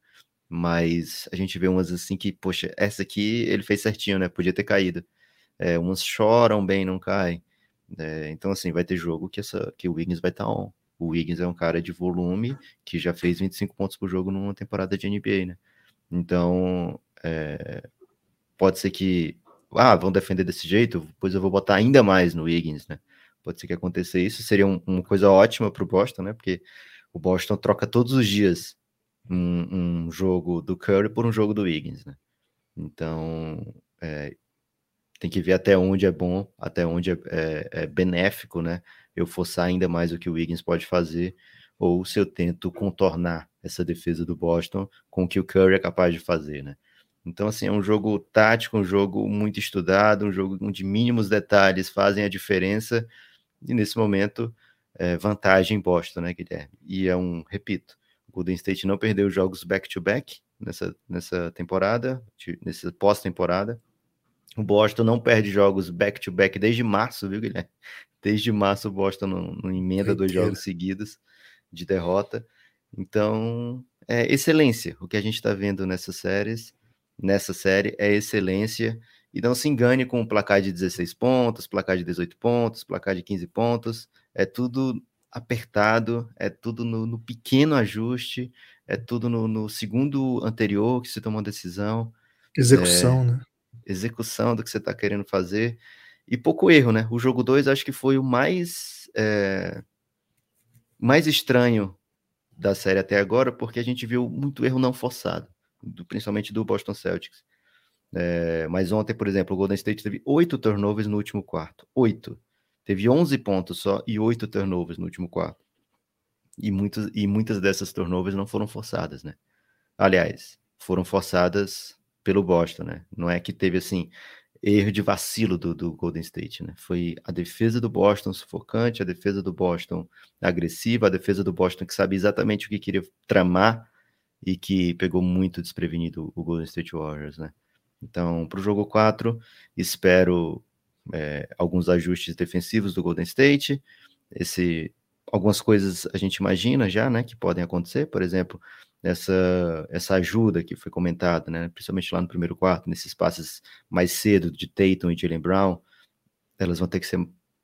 mas a gente vê umas assim que, poxa, essa aqui ele fez certinho, né? Podia ter caído. É, umas choram bem, não caem. É, então, assim, vai ter jogo que, essa, que o Wiggins vai estar tá on. O Wiggins é um cara de volume que já fez 25 pontos por jogo numa temporada de NBA, né? Então, é, pode ser que, ah, vão defender desse jeito, depois eu vou botar ainda mais no Wiggins, né? Pode ser que aconteça isso, seria um, uma coisa ótima para o Boston, né? Porque o Boston troca todos os dias um, um, jogo do Curry por um jogo do Wiggins, né? Então, é, tem que ver até onde é bom, até onde é, é, é benéfico, né? Eu forçar ainda mais o que o Wiggins pode fazer, ou se eu tento contornar essa defesa do Boston com o que o Curry é capaz de fazer, né? Então, assim, é um jogo tático, um jogo muito estudado, um jogo onde mínimos detalhes fazem a diferença, e nesse momento, é, vantagem Boston, né, Guilherme? E é um, repito, o Golden State não perdeu jogos back-to-back -back nessa, nessa temporada, nessa pós-temporada, o Boston não perde jogos back-to-back -back desde março, viu, Guilherme? Desde março o Boston não, não emenda dois jogos seguidos de derrota. Então, é excelência. O que a gente está vendo nessas séries, nessa série, é excelência. E não se engane com o placar de 16 pontos, placar de 18 pontos, placar de 15 pontos. É tudo apertado, é tudo no, no pequeno ajuste, é tudo no, no, segundo anterior que se tomou uma decisão. Execução, é, né? Execução do que você está querendo fazer e pouco erro, né? O jogo 2 acho que foi o mais, é, mais estranho da série até agora, porque a gente viu muito erro não forçado, do, principalmente do Boston Celtics. É, mas ontem, por exemplo, o Golden State teve oito turnovers no último quarto. Oito. Teve 11 pontos só e oito turnovers no último quarto. E, muitos, e muitas dessas turnovers não foram forçadas, né? Aliás, foram forçadas pelo Boston, né? Não é que teve assim, erro de vacilo do, do, Golden State, né? Foi a defesa do Boston sufocante, a defesa do Boston agressiva, a defesa do Boston que sabia exatamente o que queria tramar e que pegou muito desprevenido o Golden State Warriors, né? Então, para o jogo 4, espero é, alguns ajustes defensivos do Golden State. Esse, algumas coisas a gente imagina já, né, que podem acontecer. Por exemplo, essa, essa ajuda que foi comentada, né? principalmente lá no primeiro quarto, nesses passes mais cedo de Tatum e Jalen Brown, elas vão ter que ser,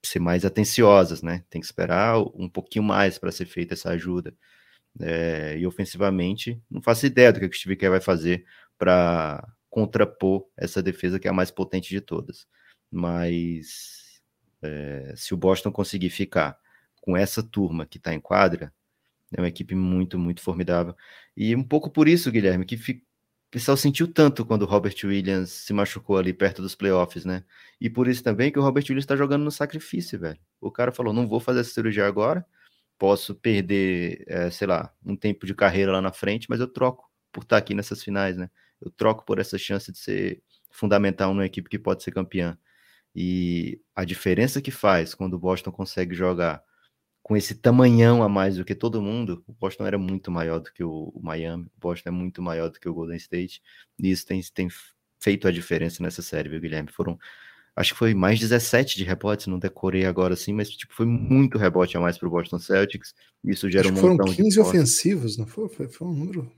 ser mais atenciosas, né? Tem que esperar um pouquinho mais para ser feita essa ajuda. É, e ofensivamente, não faço ideia do que o Steve Kerr vai fazer para contrapor essa defesa que é a mais potente de todas. Mas é, se o Boston conseguir ficar com essa turma que está em quadra, é uma equipe muito, muito formidável. E um pouco por isso, Guilherme, que o pessoal sentiu tanto quando o Robert Williams se machucou ali perto dos playoffs, né? E por isso também que o Robert Williams está jogando no sacrifício, velho. O cara falou: não vou fazer essa cirurgia agora, posso perder, é, sei lá, um tempo de carreira lá na frente, mas eu troco por estar aqui nessas finais, né? Eu troco por essa chance de ser fundamental numa equipe que pode ser campeã. E a diferença que faz quando o Boston consegue jogar com esse tamanhão a mais do que todo mundo, o Boston era muito maior do que o, Miami, o Boston é muito maior do que o Golden State, e isso tem, tem feito a diferença nessa série, viu, Guilherme? Foram acho que foi mais 17 de rebotes, não decorei agora assim, mas tipo, foi muito rebote a mais para o Boston Celtics. Isso gera acho um foram montão 15 de ofensivos, não foi? Foi, foi um número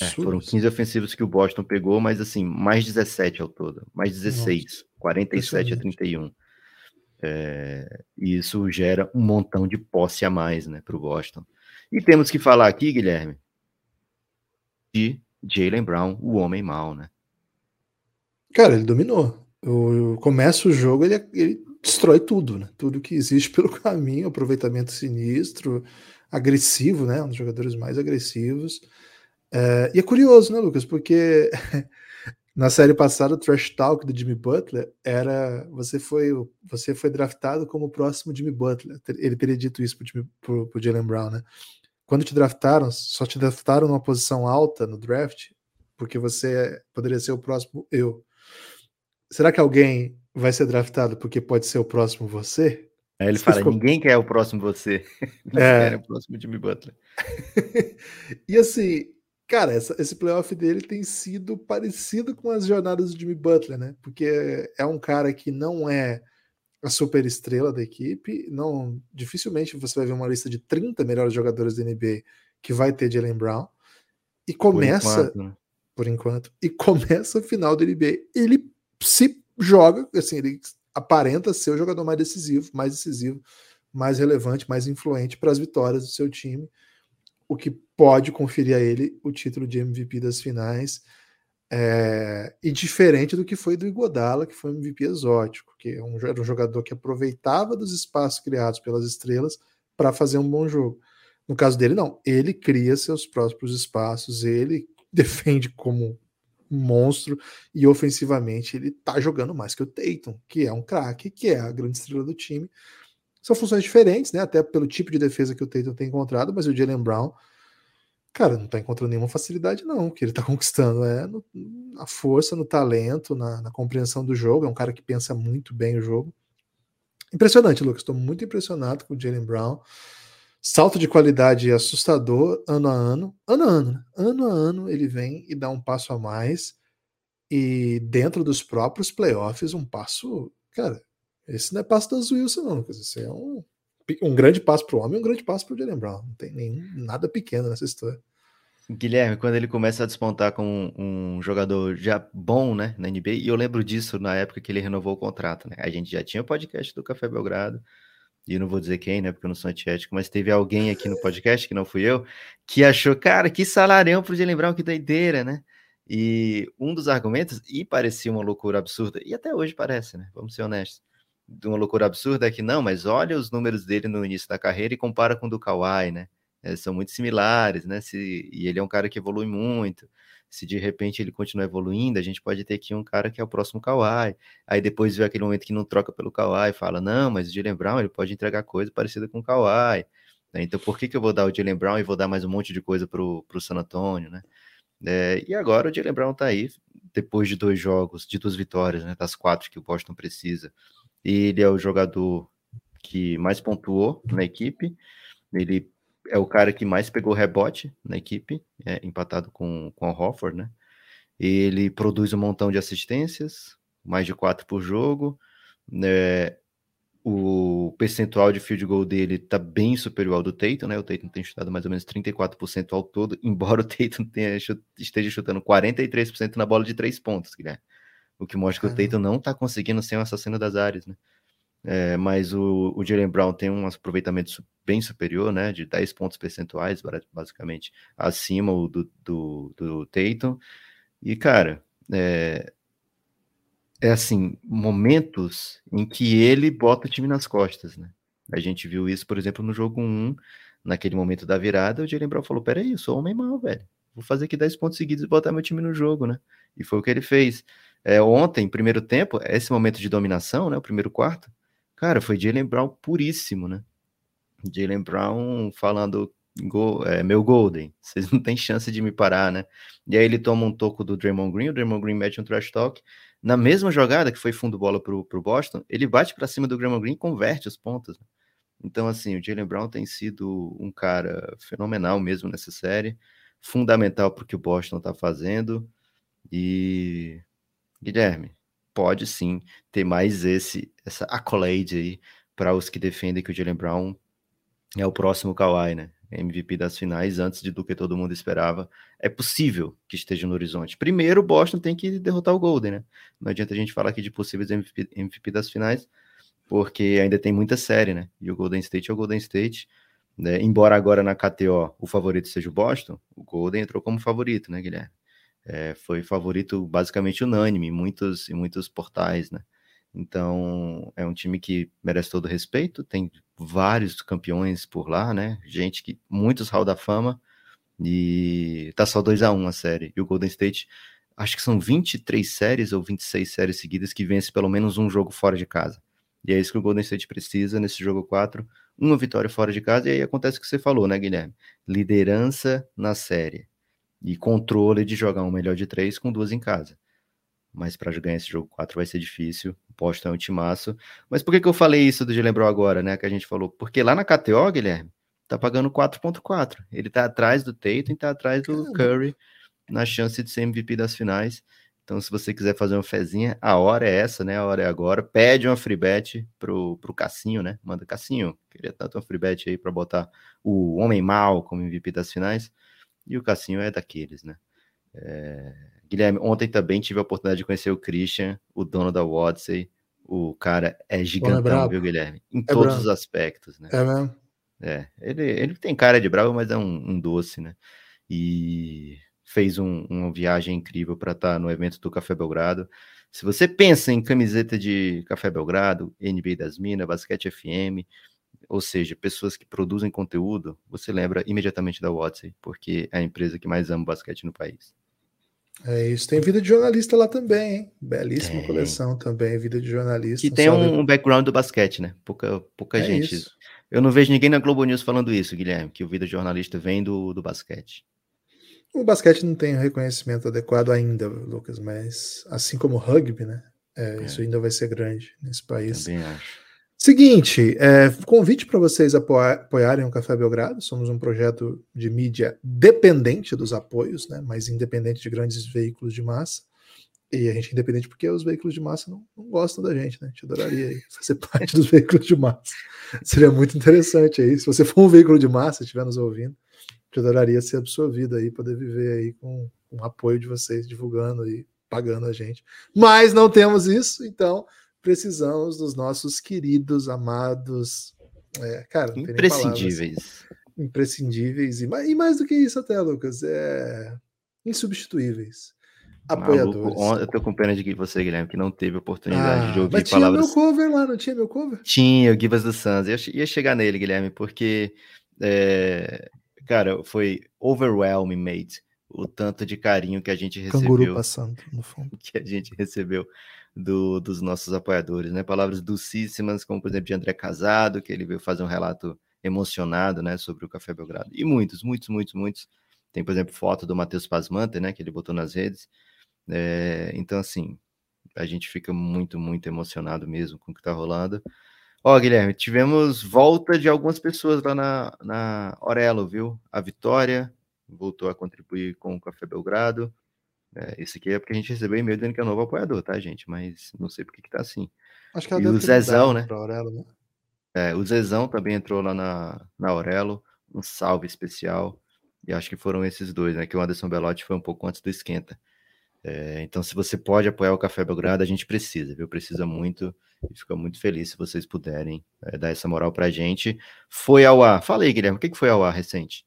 é, foram 15 ofensivos que o Boston pegou, mas assim, mais 17 ao todo, mais 16, Nossa, 47 a 31. É, e isso gera um montão de posse a mais né, para o Boston. E temos que falar aqui, Guilherme, de Jalen Brown, o homem mau, né? Cara, ele dominou. Eu, começa o jogo, ele, ele destrói tudo, né? Tudo que existe pelo caminho, aproveitamento sinistro, agressivo, né? Um dos jogadores mais agressivos. É, e é curioso, né, Lucas? Porque na série passada, o Trash Talk do Jimmy Butler era você foi você foi draftado como o próximo Jimmy Butler. Ele teria dito isso pro, pro, pro Jalen Brown, né? Quando te draftaram, só te draftaram numa posição alta no draft, porque você poderia ser o próximo eu. Será que alguém vai ser draftado porque pode ser o próximo você? Aí ele você fala: ninguém quer o próximo você. Ninguém é... quer o próximo Jimmy Butler. e assim, cara, essa, esse playoff dele tem sido parecido com as jornadas do Jimmy Butler, né? Porque é um cara que não é a super estrela da equipe, não dificilmente você vai ver uma lista de 30 melhores jogadores da NBA que vai ter Jalen Brown e começa por enquanto, né? por enquanto e começa o final do NBA, ele se joga, assim, ele aparenta ser o jogador mais decisivo, mais decisivo, mais relevante, mais influente para as vitórias do seu time, o que pode conferir a ele o título de MVP das finais. É, e diferente do que foi do Igodala, que foi um MVP exótico, que é era um jogador que aproveitava dos espaços criados pelas estrelas para fazer um bom jogo. No caso dele, não. Ele cria seus próprios espaços, ele defende como um monstro e ofensivamente ele tá jogando mais que o Tatum, que é um craque, que é a grande estrela do time. São funções diferentes, né? Até pelo tipo de defesa que o Tatum tem encontrado, mas o Jalen Brown cara, não tá encontrando nenhuma facilidade, não. O que ele tá conquistando é no, na força, no talento, na, na, compreensão do jogo. É um cara que pensa muito bem o jogo. Impressionante, Lucas. Estou muito impressionado com o Jalen Brown. Salto de qualidade assustador, ano a ano. Ano a ano, né? Ano a ano ele vem e dá um passo a mais. E dentro dos próprios playoffs, um passo. Cara, esse não é passo das Wilson, não, Lucas. Esse é um um grande passo para o homem e um grande passo para o Jalen Brown. Não tem nenhum, nada pequeno nessa história. Guilherme, quando ele começa a despontar como um, jogador já bom, né, na NBA, e eu lembro disso na época que ele renovou o contrato, né? A gente já tinha o podcast do Café Belgrado, e não vou dizer quem, né, porque eu não sou antiético, mas teve alguém aqui no podcast, que não fui eu, que achou, cara, que salarião pro Jalen Brown, que doideira, né? E um dos argumentos, e parecia uma loucura absurda, e até hoje parece, né? Vamos ser honestos de uma loucura absurda é que não, mas olha os números dele no início da carreira e compara com o do Kawhi, né? Eles são muito similares, né? Se, e ele é um cara que evolui muito. Se de repente ele continua evoluindo, a gente pode ter aqui um cara que é o próximo Kawhi. Aí depois vê aquele momento que não troca pelo Kawhi fala: não, mas o Jalen Brown ele pode entregar coisa parecida com o Kawhi. Né? Então por que, que eu vou dar o Jalen Brown e vou dar mais um monte de coisa pro, pro San Antonio, né? É, e agora o Jalen Brown tá aí, depois de dois jogos, de duas vitórias, né? Das quatro que o Boston precisa ele é o jogador que mais pontuou na equipe. Ele é o cara que mais pegou rebote na equipe, é, empatado com, com o Hofford, né? Ele produz um montão de assistências, mais de quatro por jogo. Né? O percentual de field goal dele tá bem superior ao do Tatum, né? O Tatum tem chutado mais ou menos 34% ao todo, embora o Tatum tenha, esteja chutando 43% na bola de três pontos, Guilherme o que mostra que o Tatum não está conseguindo ser um assassino das áreas, né? É, mas o, o Jalen Brown tem um aproveitamento bem superior, né? De 10 pontos percentuais, basicamente, acima do, do, do Tatum. E, cara, é, é assim, momentos em que ele bota o time nas costas, né? A gente viu isso, por exemplo, no jogo 1, naquele momento da virada, o Jalen Brown falou: Peraí, eu sou homem mal, velho. Vou fazer aqui 10 pontos seguidos e botar meu time no jogo, né? E foi o que ele fez. É, ontem, primeiro tempo, esse momento de dominação, né? O primeiro quarto, cara, foi Jalen Brown puríssimo, né? Jalen Brown falando Go, é, meu Golden, vocês não têm chance de me parar, né? E aí ele toma um toco do Draymond Green, o Draymond Green mete um trash talk. Na mesma jogada que foi fundo bola pro, pro Boston, ele bate para cima do Draymond Green e converte os pontos. Né? Então, assim, o Jalen Brown tem sido um cara fenomenal mesmo nessa série, fundamental para o que o Boston está fazendo. E Guilherme, pode sim ter mais esse essa accolade aí para os que defendem que o Jalen Brown é o próximo Kawhi, né? MVP das finais antes de do que todo mundo esperava. É possível que esteja no horizonte. Primeiro, o Boston tem que derrotar o Golden, né? Não adianta a gente falar aqui de possíveis MVP, MVP das finais, porque ainda tem muita série, né? E o Golden State é o Golden State. Né? Embora agora na KTO o favorito seja o Boston, o Golden entrou como favorito, né, Guilherme? É, foi favorito basicamente unânime muitos, em muitos portais, né? Então é um time que merece todo respeito, tem vários campeões por lá, né? Gente que muitos Hall da Fama e tá só 2 a 1 a série. E o Golden State, acho que são 23 séries ou 26 séries seguidas que vence pelo menos um jogo fora de casa. E é isso que o Golden State precisa nesse jogo 4, uma vitória fora de casa, e aí acontece o que você falou, né, Guilherme? Liderança na série e controle de jogar um melhor de três com duas em casa. Mas para ganhar esse jogo 4 vai ser difícil. O Boston é um timaço. Mas por que, que eu falei isso do de lembrou agora, né? Que a gente falou? Porque lá na KTO, Guilherme, tá pagando 4.4. Ele tá atrás do Tatum e tá atrás do Curry na chance de ser MVP das finais. Então, se você quiser fazer uma fezinha, a hora é essa, né? A hora é agora. Pede uma free bet pro, pro Cassinho, né? Manda Cassinho, queria tanto uma free bet aí para botar o Homem Mal como MVP das finais. E o Cassinho é daqueles, né? É... Guilherme, ontem também tive a oportunidade de conhecer o Christian, o dono da Wodsey. O cara é gigantão, é viu, Guilherme? Em é todos bravo. os aspectos, né? É mesmo? É, ele, ele tem cara de bravo, mas é um, um doce, né? E fez um, uma viagem incrível para estar tá no evento do Café Belgrado. Se você pensa em camiseta de Café Belgrado, NBA das Minas, Basquete FM, ou seja, pessoas que produzem conteúdo, você lembra imediatamente da Watson, porque é a empresa que mais ama basquete no país. É isso. Tem vida de jornalista lá também, hein? Belíssima tem. coleção também, vida de jornalista. Que tem um, um, background do basquete, né? Pouca, pouca é gente. Isso. Eu não vejo ninguém na Globo News falando isso, Guilherme, que o vida de jornalista vem do, do basquete. O basquete não tem o reconhecimento adequado ainda, Lucas, mas assim como o rugby, né? É, é. Isso ainda vai ser grande nesse país. Também acho. Seguinte, é, convite para vocês apoiarem o Café Belgrado. Somos um projeto de mídia dependente dos apoios, né, mas independente de grandes veículos de massa. E a gente é independente porque os veículos de massa não, não gostam da gente, né? A gente adoraria fazer parte dos veículos de massa. Seria muito interessante aí. Se você for um veículo de massa, estiver nos ouvindo, eu adoraria ser absorvido aí, poder viver aí com, com o apoio de vocês, divulgando e pagando a gente. Mas não temos isso, então precisamos dos nossos queridos, amados, é, cara, imprescindíveis. Imprescindíveis e mais, e mais do que isso até, Lucas, é insubstituíveis. Apoiadores. Maluco, eu tô com pena de você, Guilherme, que não teve oportunidade ah, de ouvir mas tinha palavras. Tinha meu cover lá, não tinha meu cover? Tinha, o Givas do Suns. Eu ia chegar nele, Guilherme, porque é, Cara, foi overwhelming, mate. O tanto de carinho que a gente recebeu. Canguru passando, no fundo. Que a gente recebeu do, dos nossos apoiadores, né? Palavras docíssimas, como por exemplo de André Casado, que ele veio fazer um relato emocionado, né, sobre o Café Belgrado. E muitos, muitos, muitos, muitos. Tem, por exemplo, foto do Matheus Pasmanta, né, que ele botou nas redes. É, então, assim, a gente fica muito, muito emocionado mesmo com o que tá rolando. Ó, Guilherme, tivemos volta de algumas pessoas lá na, na Orelo, viu? A Vitória voltou a contribuir com o Café Belgrado. É, esse aqui é porque a gente recebeu e-mail dizendo que é novo apoiador, tá, gente? Mas não sei por que tá assim. Acho que ela e o Zezão, né? Aurelo, né? É, o Zezão também entrou lá na, na Aurelo. Um salve especial. E acho que foram esses dois, né? Que o Anderson Belotti foi um pouco antes do esquenta. É, então, se você pode apoiar o Café Belgrado, a gente precisa, viu? Precisa muito e fica muito feliz se vocês puderem é, dar essa moral pra gente. Foi ao ar. Fala aí, Guilherme, o que, que foi ao ar recente?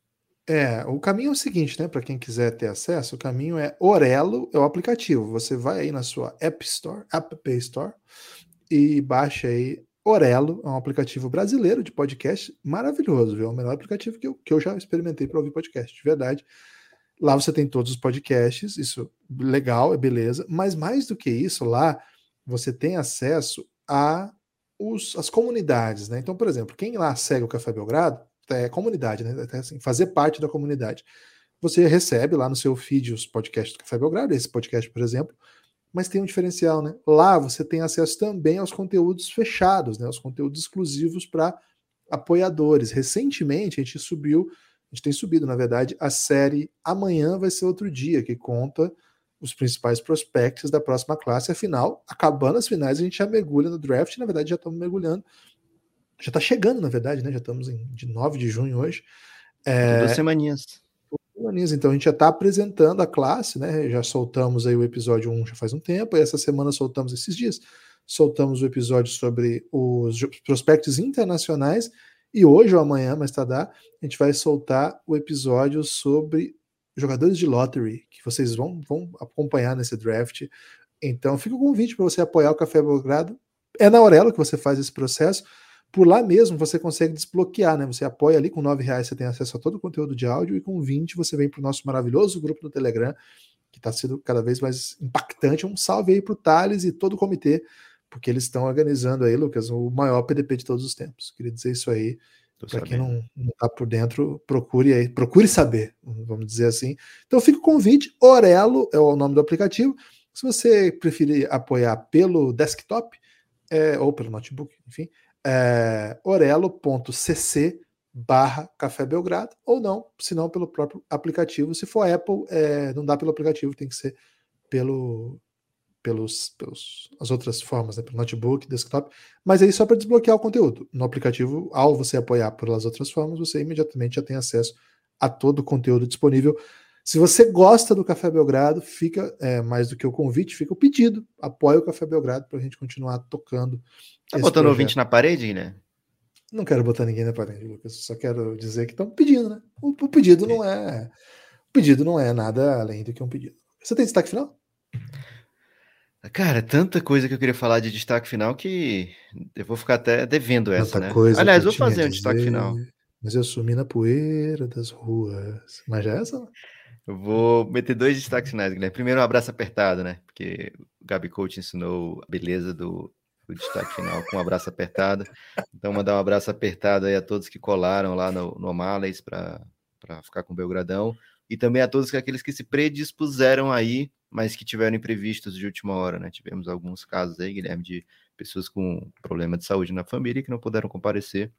É, o caminho é o seguinte, né? Para quem quiser ter acesso, o caminho é Orelo, é o aplicativo. Você vai aí na sua App Store, App Store, e baixa aí Orelo, é um aplicativo brasileiro de podcast maravilhoso, viu? É o melhor aplicativo que eu, que eu já experimentei para ouvir podcast, de verdade. Lá você tem todos os podcasts, isso legal, é beleza, mas mais do que isso, lá você tem acesso a os, as comunidades, né? Então, por exemplo, quem lá segue o Café Belgrado, é comunidade, né? É assim, fazer parte da comunidade. Você recebe lá no seu feed os podcasts do Café Belgrado, esse podcast, por exemplo, mas tem um diferencial, né? Lá você tem acesso também aos conteúdos fechados, né? Os conteúdos exclusivos para apoiadores. Recentemente a gente subiu a gente tem subido, na verdade, a série Amanhã Vai Ser Outro Dia, que conta os principais prospectos da próxima classe. Afinal, acabando as finais, a gente já mergulha no draft. Na verdade, já estamos mergulhando. Já está chegando, na verdade, né? Já estamos em de 9 de junho hoje. É, duas semaninhas. Duas Então a gente já está apresentando a classe, né? Já soltamos aí o episódio 1 já faz um tempo, e essa semana soltamos esses dias. Soltamos o episódio sobre os prospectos internacionais, e hoje ou amanhã, mais tardar, a gente vai soltar o episódio sobre jogadores de lottery, que vocês vão, vão acompanhar nesse draft. Então, fica o convite para você apoiar o Café Belgrado. É na Aurelo que você faz esse processo. Por lá mesmo você consegue desbloquear, né? Você apoia ali com R$ reais, você tem acesso a todo o conteúdo de áudio, e com 20 você vem para o nosso maravilhoso grupo no Telegram, que está sendo cada vez mais impactante. Um salve aí para o Thales e todo o comitê, porque eles estão organizando aí, Lucas, o maior PDP de todos os tempos. Queria dizer isso aí. Para quem não está por dentro, procure aí, procure saber, vamos dizer assim. Então fica o convite, Orelo é o nome do aplicativo. Se você preferir apoiar pelo desktop é, ou pelo notebook, enfim, é orelo.cc barra Café Belgrado, ou não, se não pelo próprio aplicativo. Se for Apple, é, não dá pelo aplicativo, tem que ser pelo, pelos, pelos as outras formas, né, pelo notebook, desktop, mas aí só para desbloquear o conteúdo. No aplicativo, ao você apoiar pelas outras formas, você imediatamente já tem acesso a todo o conteúdo disponível. Se você gosta do Café Belgrado, fica é, mais do que o convite, fica o pedido. Apoie o Café Belgrado para a gente continuar tocando. Tá botando projeto. ouvinte na parede, né? Não quero botar ninguém na parede, Lucas. Só quero dizer que estão pedindo, né? O, o pedido não é. O pedido não é nada além do que um pedido. Você tem destaque final? Cara, tanta coisa que eu queria falar de destaque final que eu vou ficar até devendo essa, tanta né? Coisa Aliás, vou fazer um destaque final. Mas eu sumi na poeira das ruas. Mas já é essa? Eu vou meter dois destaques finais, Guilherme. Primeiro, um abraço apertado, né? Porque o Gabi Coach ensinou a beleza do, do destaque final com um abraço apertado. Então, mandar um abraço apertado aí a todos que colaram lá no, no Males para ficar com o Belgradão. E também a todos aqueles que se predispuseram aí mas que tiveram imprevistos de última hora, né? Tivemos alguns casos aí, Guilherme, de pessoas com problema de saúde na família que não puderam comparecer.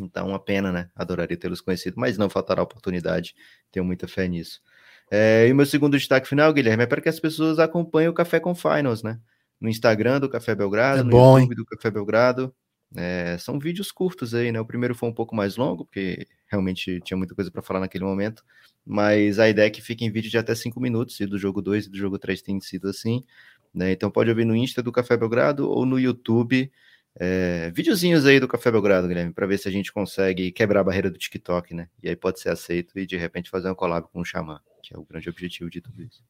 Então, uma pena, né? Adoraria tê-los conhecido, mas não faltará oportunidade. Tenho muita fé nisso. É, e o meu segundo destaque final, Guilherme, é para que as pessoas acompanhem o Café com Finals, né? No Instagram do Café Belgrado, é no bom, YouTube hein? do Café Belgrado. É, são vídeos curtos aí, né? O primeiro foi um pouco mais longo, porque realmente tinha muita coisa para falar naquele momento mas a ideia é que fique em vídeo de até 5 minutos, e do jogo 2 e do jogo 3 tem sido assim. Né? Então pode ouvir no Insta do Café Belgrado ou no YouTube. É, videozinhos aí do Café Belgrado, Guilherme, para ver se a gente consegue quebrar a barreira do TikTok, né? E aí pode ser aceito e de repente fazer uma collab com o Xamã, que é o grande objetivo de tudo isso.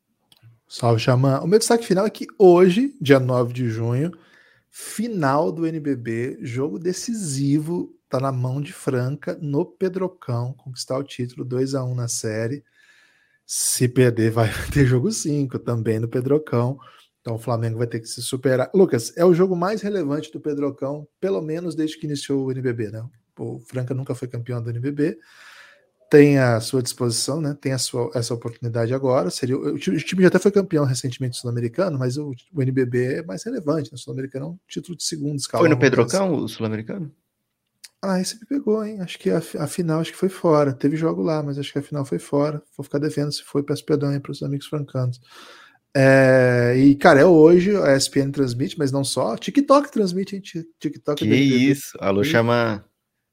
Salve, Xamã. O meu destaque final é que hoje, dia 9 de junho, final do NBB, jogo decisivo tá na mão de Franca no Pedrocão, conquistar o título 2 a 1 na série. Se perder, vai ter jogo 5 também no Pedrocão. Então o Flamengo vai ter que se superar. Lucas, é o jogo mais relevante do Pedrocão, pelo menos desde que iniciou o NBB, né? O Franca nunca foi campeão do NBB. Tem à sua disposição, né? Tem a sua, essa oportunidade agora. Seria, o, time já até foi campeão recentemente sul-americano, mas o, o, NBB é mais relevante. O né? sul-americano é um título de segundo escalão. Foi no Pedrocão o sul-americano? Ah, esse me pegou, hein? Acho que a, a, final acho que foi fora. Teve jogo lá, mas acho que a final foi fora. Vou ficar devendo se foi. Peço perdão aí para os amigos francanos. É, e, cara, é hoje, a ESPN transmite, mas não só. TikTok transmite, hein? TikTok. Que isso, alô, chama.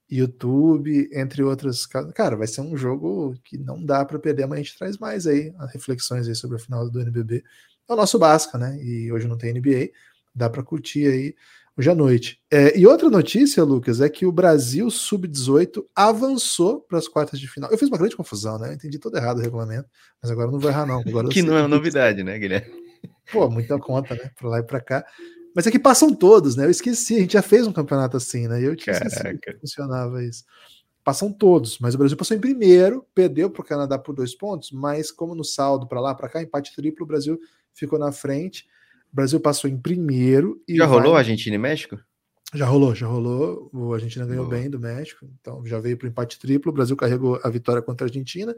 YouTube, entre outras. Cara, vai ser um jogo que não dá para perder, mas a gente traz mais aí as reflexões aí sobre a final do NBB. É o nosso Basca, né? E hoje não tem NBA, dá para curtir aí hoje à noite. É, e outra notícia, Lucas, é que o Brasil Sub-18 avançou para as quartas de final. Eu fiz uma grande confusão, né? Eu entendi todo errado o regulamento, mas agora não vou errar, não. Agora que não é uma novidade, né, Guilherme? Pô, muita conta, né? Para lá e para cá. Mas é que passam todos, né? Eu esqueci, a gente já fez um campeonato assim, né? E eu tinha esquecido que funcionava isso. Passam todos, mas o Brasil passou em primeiro, perdeu para o Canadá por dois pontos, mas como no saldo para lá, para cá, empate triplo, o Brasil ficou na frente. O Brasil passou em primeiro. já rolou vai... Argentina e México? Já rolou, já rolou. O Argentina ganhou Boa. bem do México, então já veio para o empate triplo. O Brasil carregou a vitória contra a Argentina.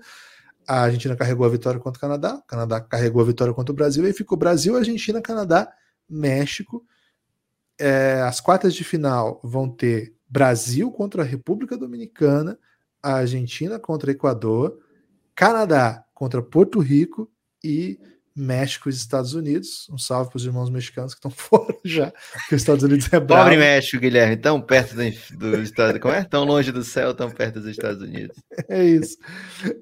A Argentina carregou a vitória contra o Canadá. O Canadá carregou a vitória contra o Brasil. E ficou Brasil, Argentina, Canadá, México. É, as quartas de final vão ter Brasil contra a República Dominicana, a Argentina contra o Equador, Canadá contra Porto Rico e México e Estados Unidos. Um salve para os irmãos mexicanos que estão fora já, que os Estados Unidos é bravo. Pobre México, Guilherme, tão perto do, do Estado, como é? Tão longe do céu, tão perto dos Estados Unidos. É isso.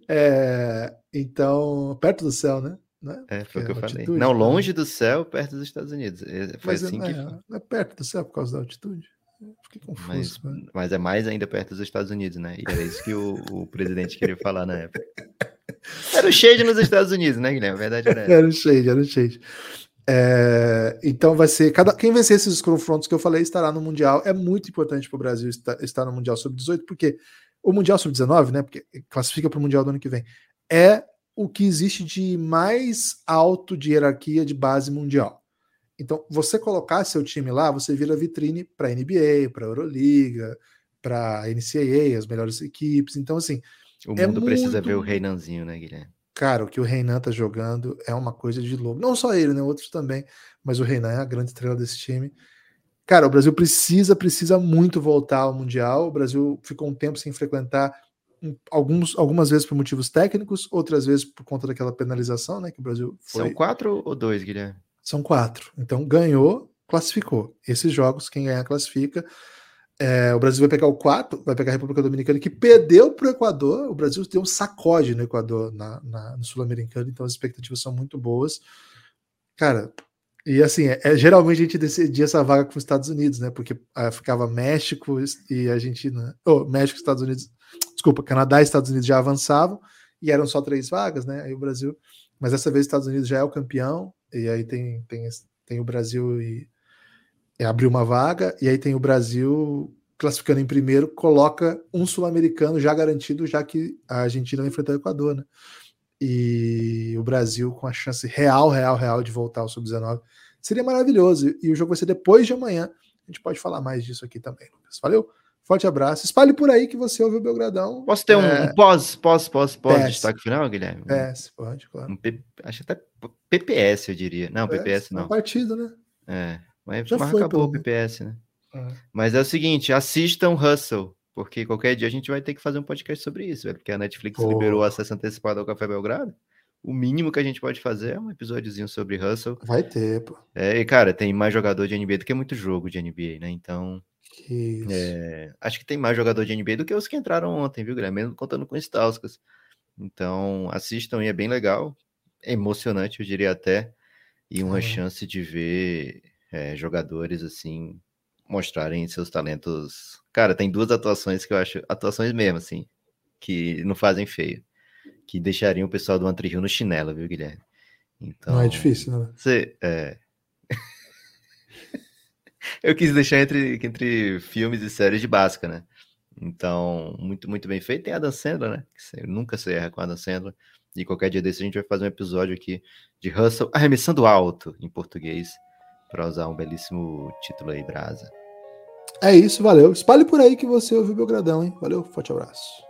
É, então, perto do céu, né? né? É, foi o que eu falei. Não, né? longe do céu, perto dos Estados Unidos. Foi Mas assim é, que... é perto do céu por causa da altitude. Fiquei confuso. Mas, mas, é mais ainda perto dos Estados Unidos, né? E era isso que o, o presidente queria falar na época. Era o shade nos Estados Unidos, né, Guilherme? A verdade era. Era o shade, era o shade. É, então vai ser. Cada, quem vencer esses confrontos que eu falei estará no Mundial. É muito importante para o Brasil estar, estar no Mundial Sub-18, porque o Mundial Sub-19, né? Porque classifica para o Mundial do ano que vem, é o que existe de mais alto de hierarquia de base mundial. Então, você colocar seu time lá, você vira vitrine para NBA, para Euroliga, para NCAA, as melhores equipes. Então, assim. O é mundo precisa muito... ver o Reinanzinho, né, Guilherme? Cara, o que o Reinan tá jogando é uma coisa de louco. Não só ele, né? Outros também. Mas o Reinan é a grande estrela desse time. Cara, o Brasil precisa, precisa muito voltar ao Mundial. O Brasil ficou um tempo sem frequentar alguns, algumas vezes por motivos técnicos, outras vezes por conta daquela penalização, né? Que o Brasil foi... São quatro ou dois, Guilherme? São quatro. Então ganhou, classificou. Esses jogos, quem ganhar, classifica. É, o Brasil vai pegar o quarto, vai pegar a República Dominicana, que perdeu para o Equador. O Brasil deu um sacode no Equador, na, na no Sul-Americano, então as expectativas são muito boas. Cara, e assim, é, é, geralmente a gente decidia essa vaga com os Estados Unidos, né? Porque ah, ficava México e Argentina. Oh, México, Estados Unidos. Desculpa, Canadá e Estados Unidos já avançavam e eram só três vagas, né? Aí o Brasil. Mas dessa vez os Estados Unidos já é o campeão, e aí tem, tem, tem o Brasil e é, abriu uma vaga, e aí tem o Brasil classificando em primeiro, coloca um sul-americano já garantido, já que a Argentina vai enfrentar o Equador, né? E o Brasil com a chance real, real, real de voltar ao sub-19. Seria maravilhoso. E o jogo vai ser depois de amanhã. A gente pode falar mais disso aqui também, Lucas. Valeu? Forte abraço. Espalhe por aí que você ouve o Belgradão. Posso ter um, é... um pós, pós, pós, pós destaque final, Guilherme? PS, pode, claro. Um P... Acho até PPS, eu diria. Não, PPS não. É um partido, né? É. Mas, mas acabou o PPS, né? É. Mas é o seguinte, assistam Hustle, porque qualquer dia a gente vai ter que fazer um podcast sobre isso, velho, porque a Netflix Pô. liberou o acesso antecipado ao Café Belgrado. O mínimo que a gente pode fazer é um episódiozinho sobre Hustle. Vai ter, pô. É, e cara, tem mais jogador de NBA do que muito jogo de NBA, né? Então, é, acho que tem mais jogador de NBA do que os que entraram ontem, viu, Guilherme? Mesmo contando com Stauskas. Então, assistam e é bem legal. É emocionante, eu diria até. E uma é. chance de ver é, jogadores assim mostrarem seus talentos. Cara, tem duas atuações que eu acho, atuações mesmo, assim, que não fazem feio. Que deixariam o pessoal do Antri Rio no chinelo, viu, Guilherme? Então, não é difícil, né? Você, é... eu quis deixar entre, entre filmes e séries de básica, né? Então, muito, muito bem feito. Tem a Dan Sandler, né? Que nunca se erra com a Dan Sandler. E qualquer dia desse a gente vai fazer um episódio aqui de Russell arremessando alto em português, para usar um belíssimo título aí, Brasa. É isso, valeu. Espalhe por aí que você ouviu o Belgradão, hein? Valeu, forte abraço.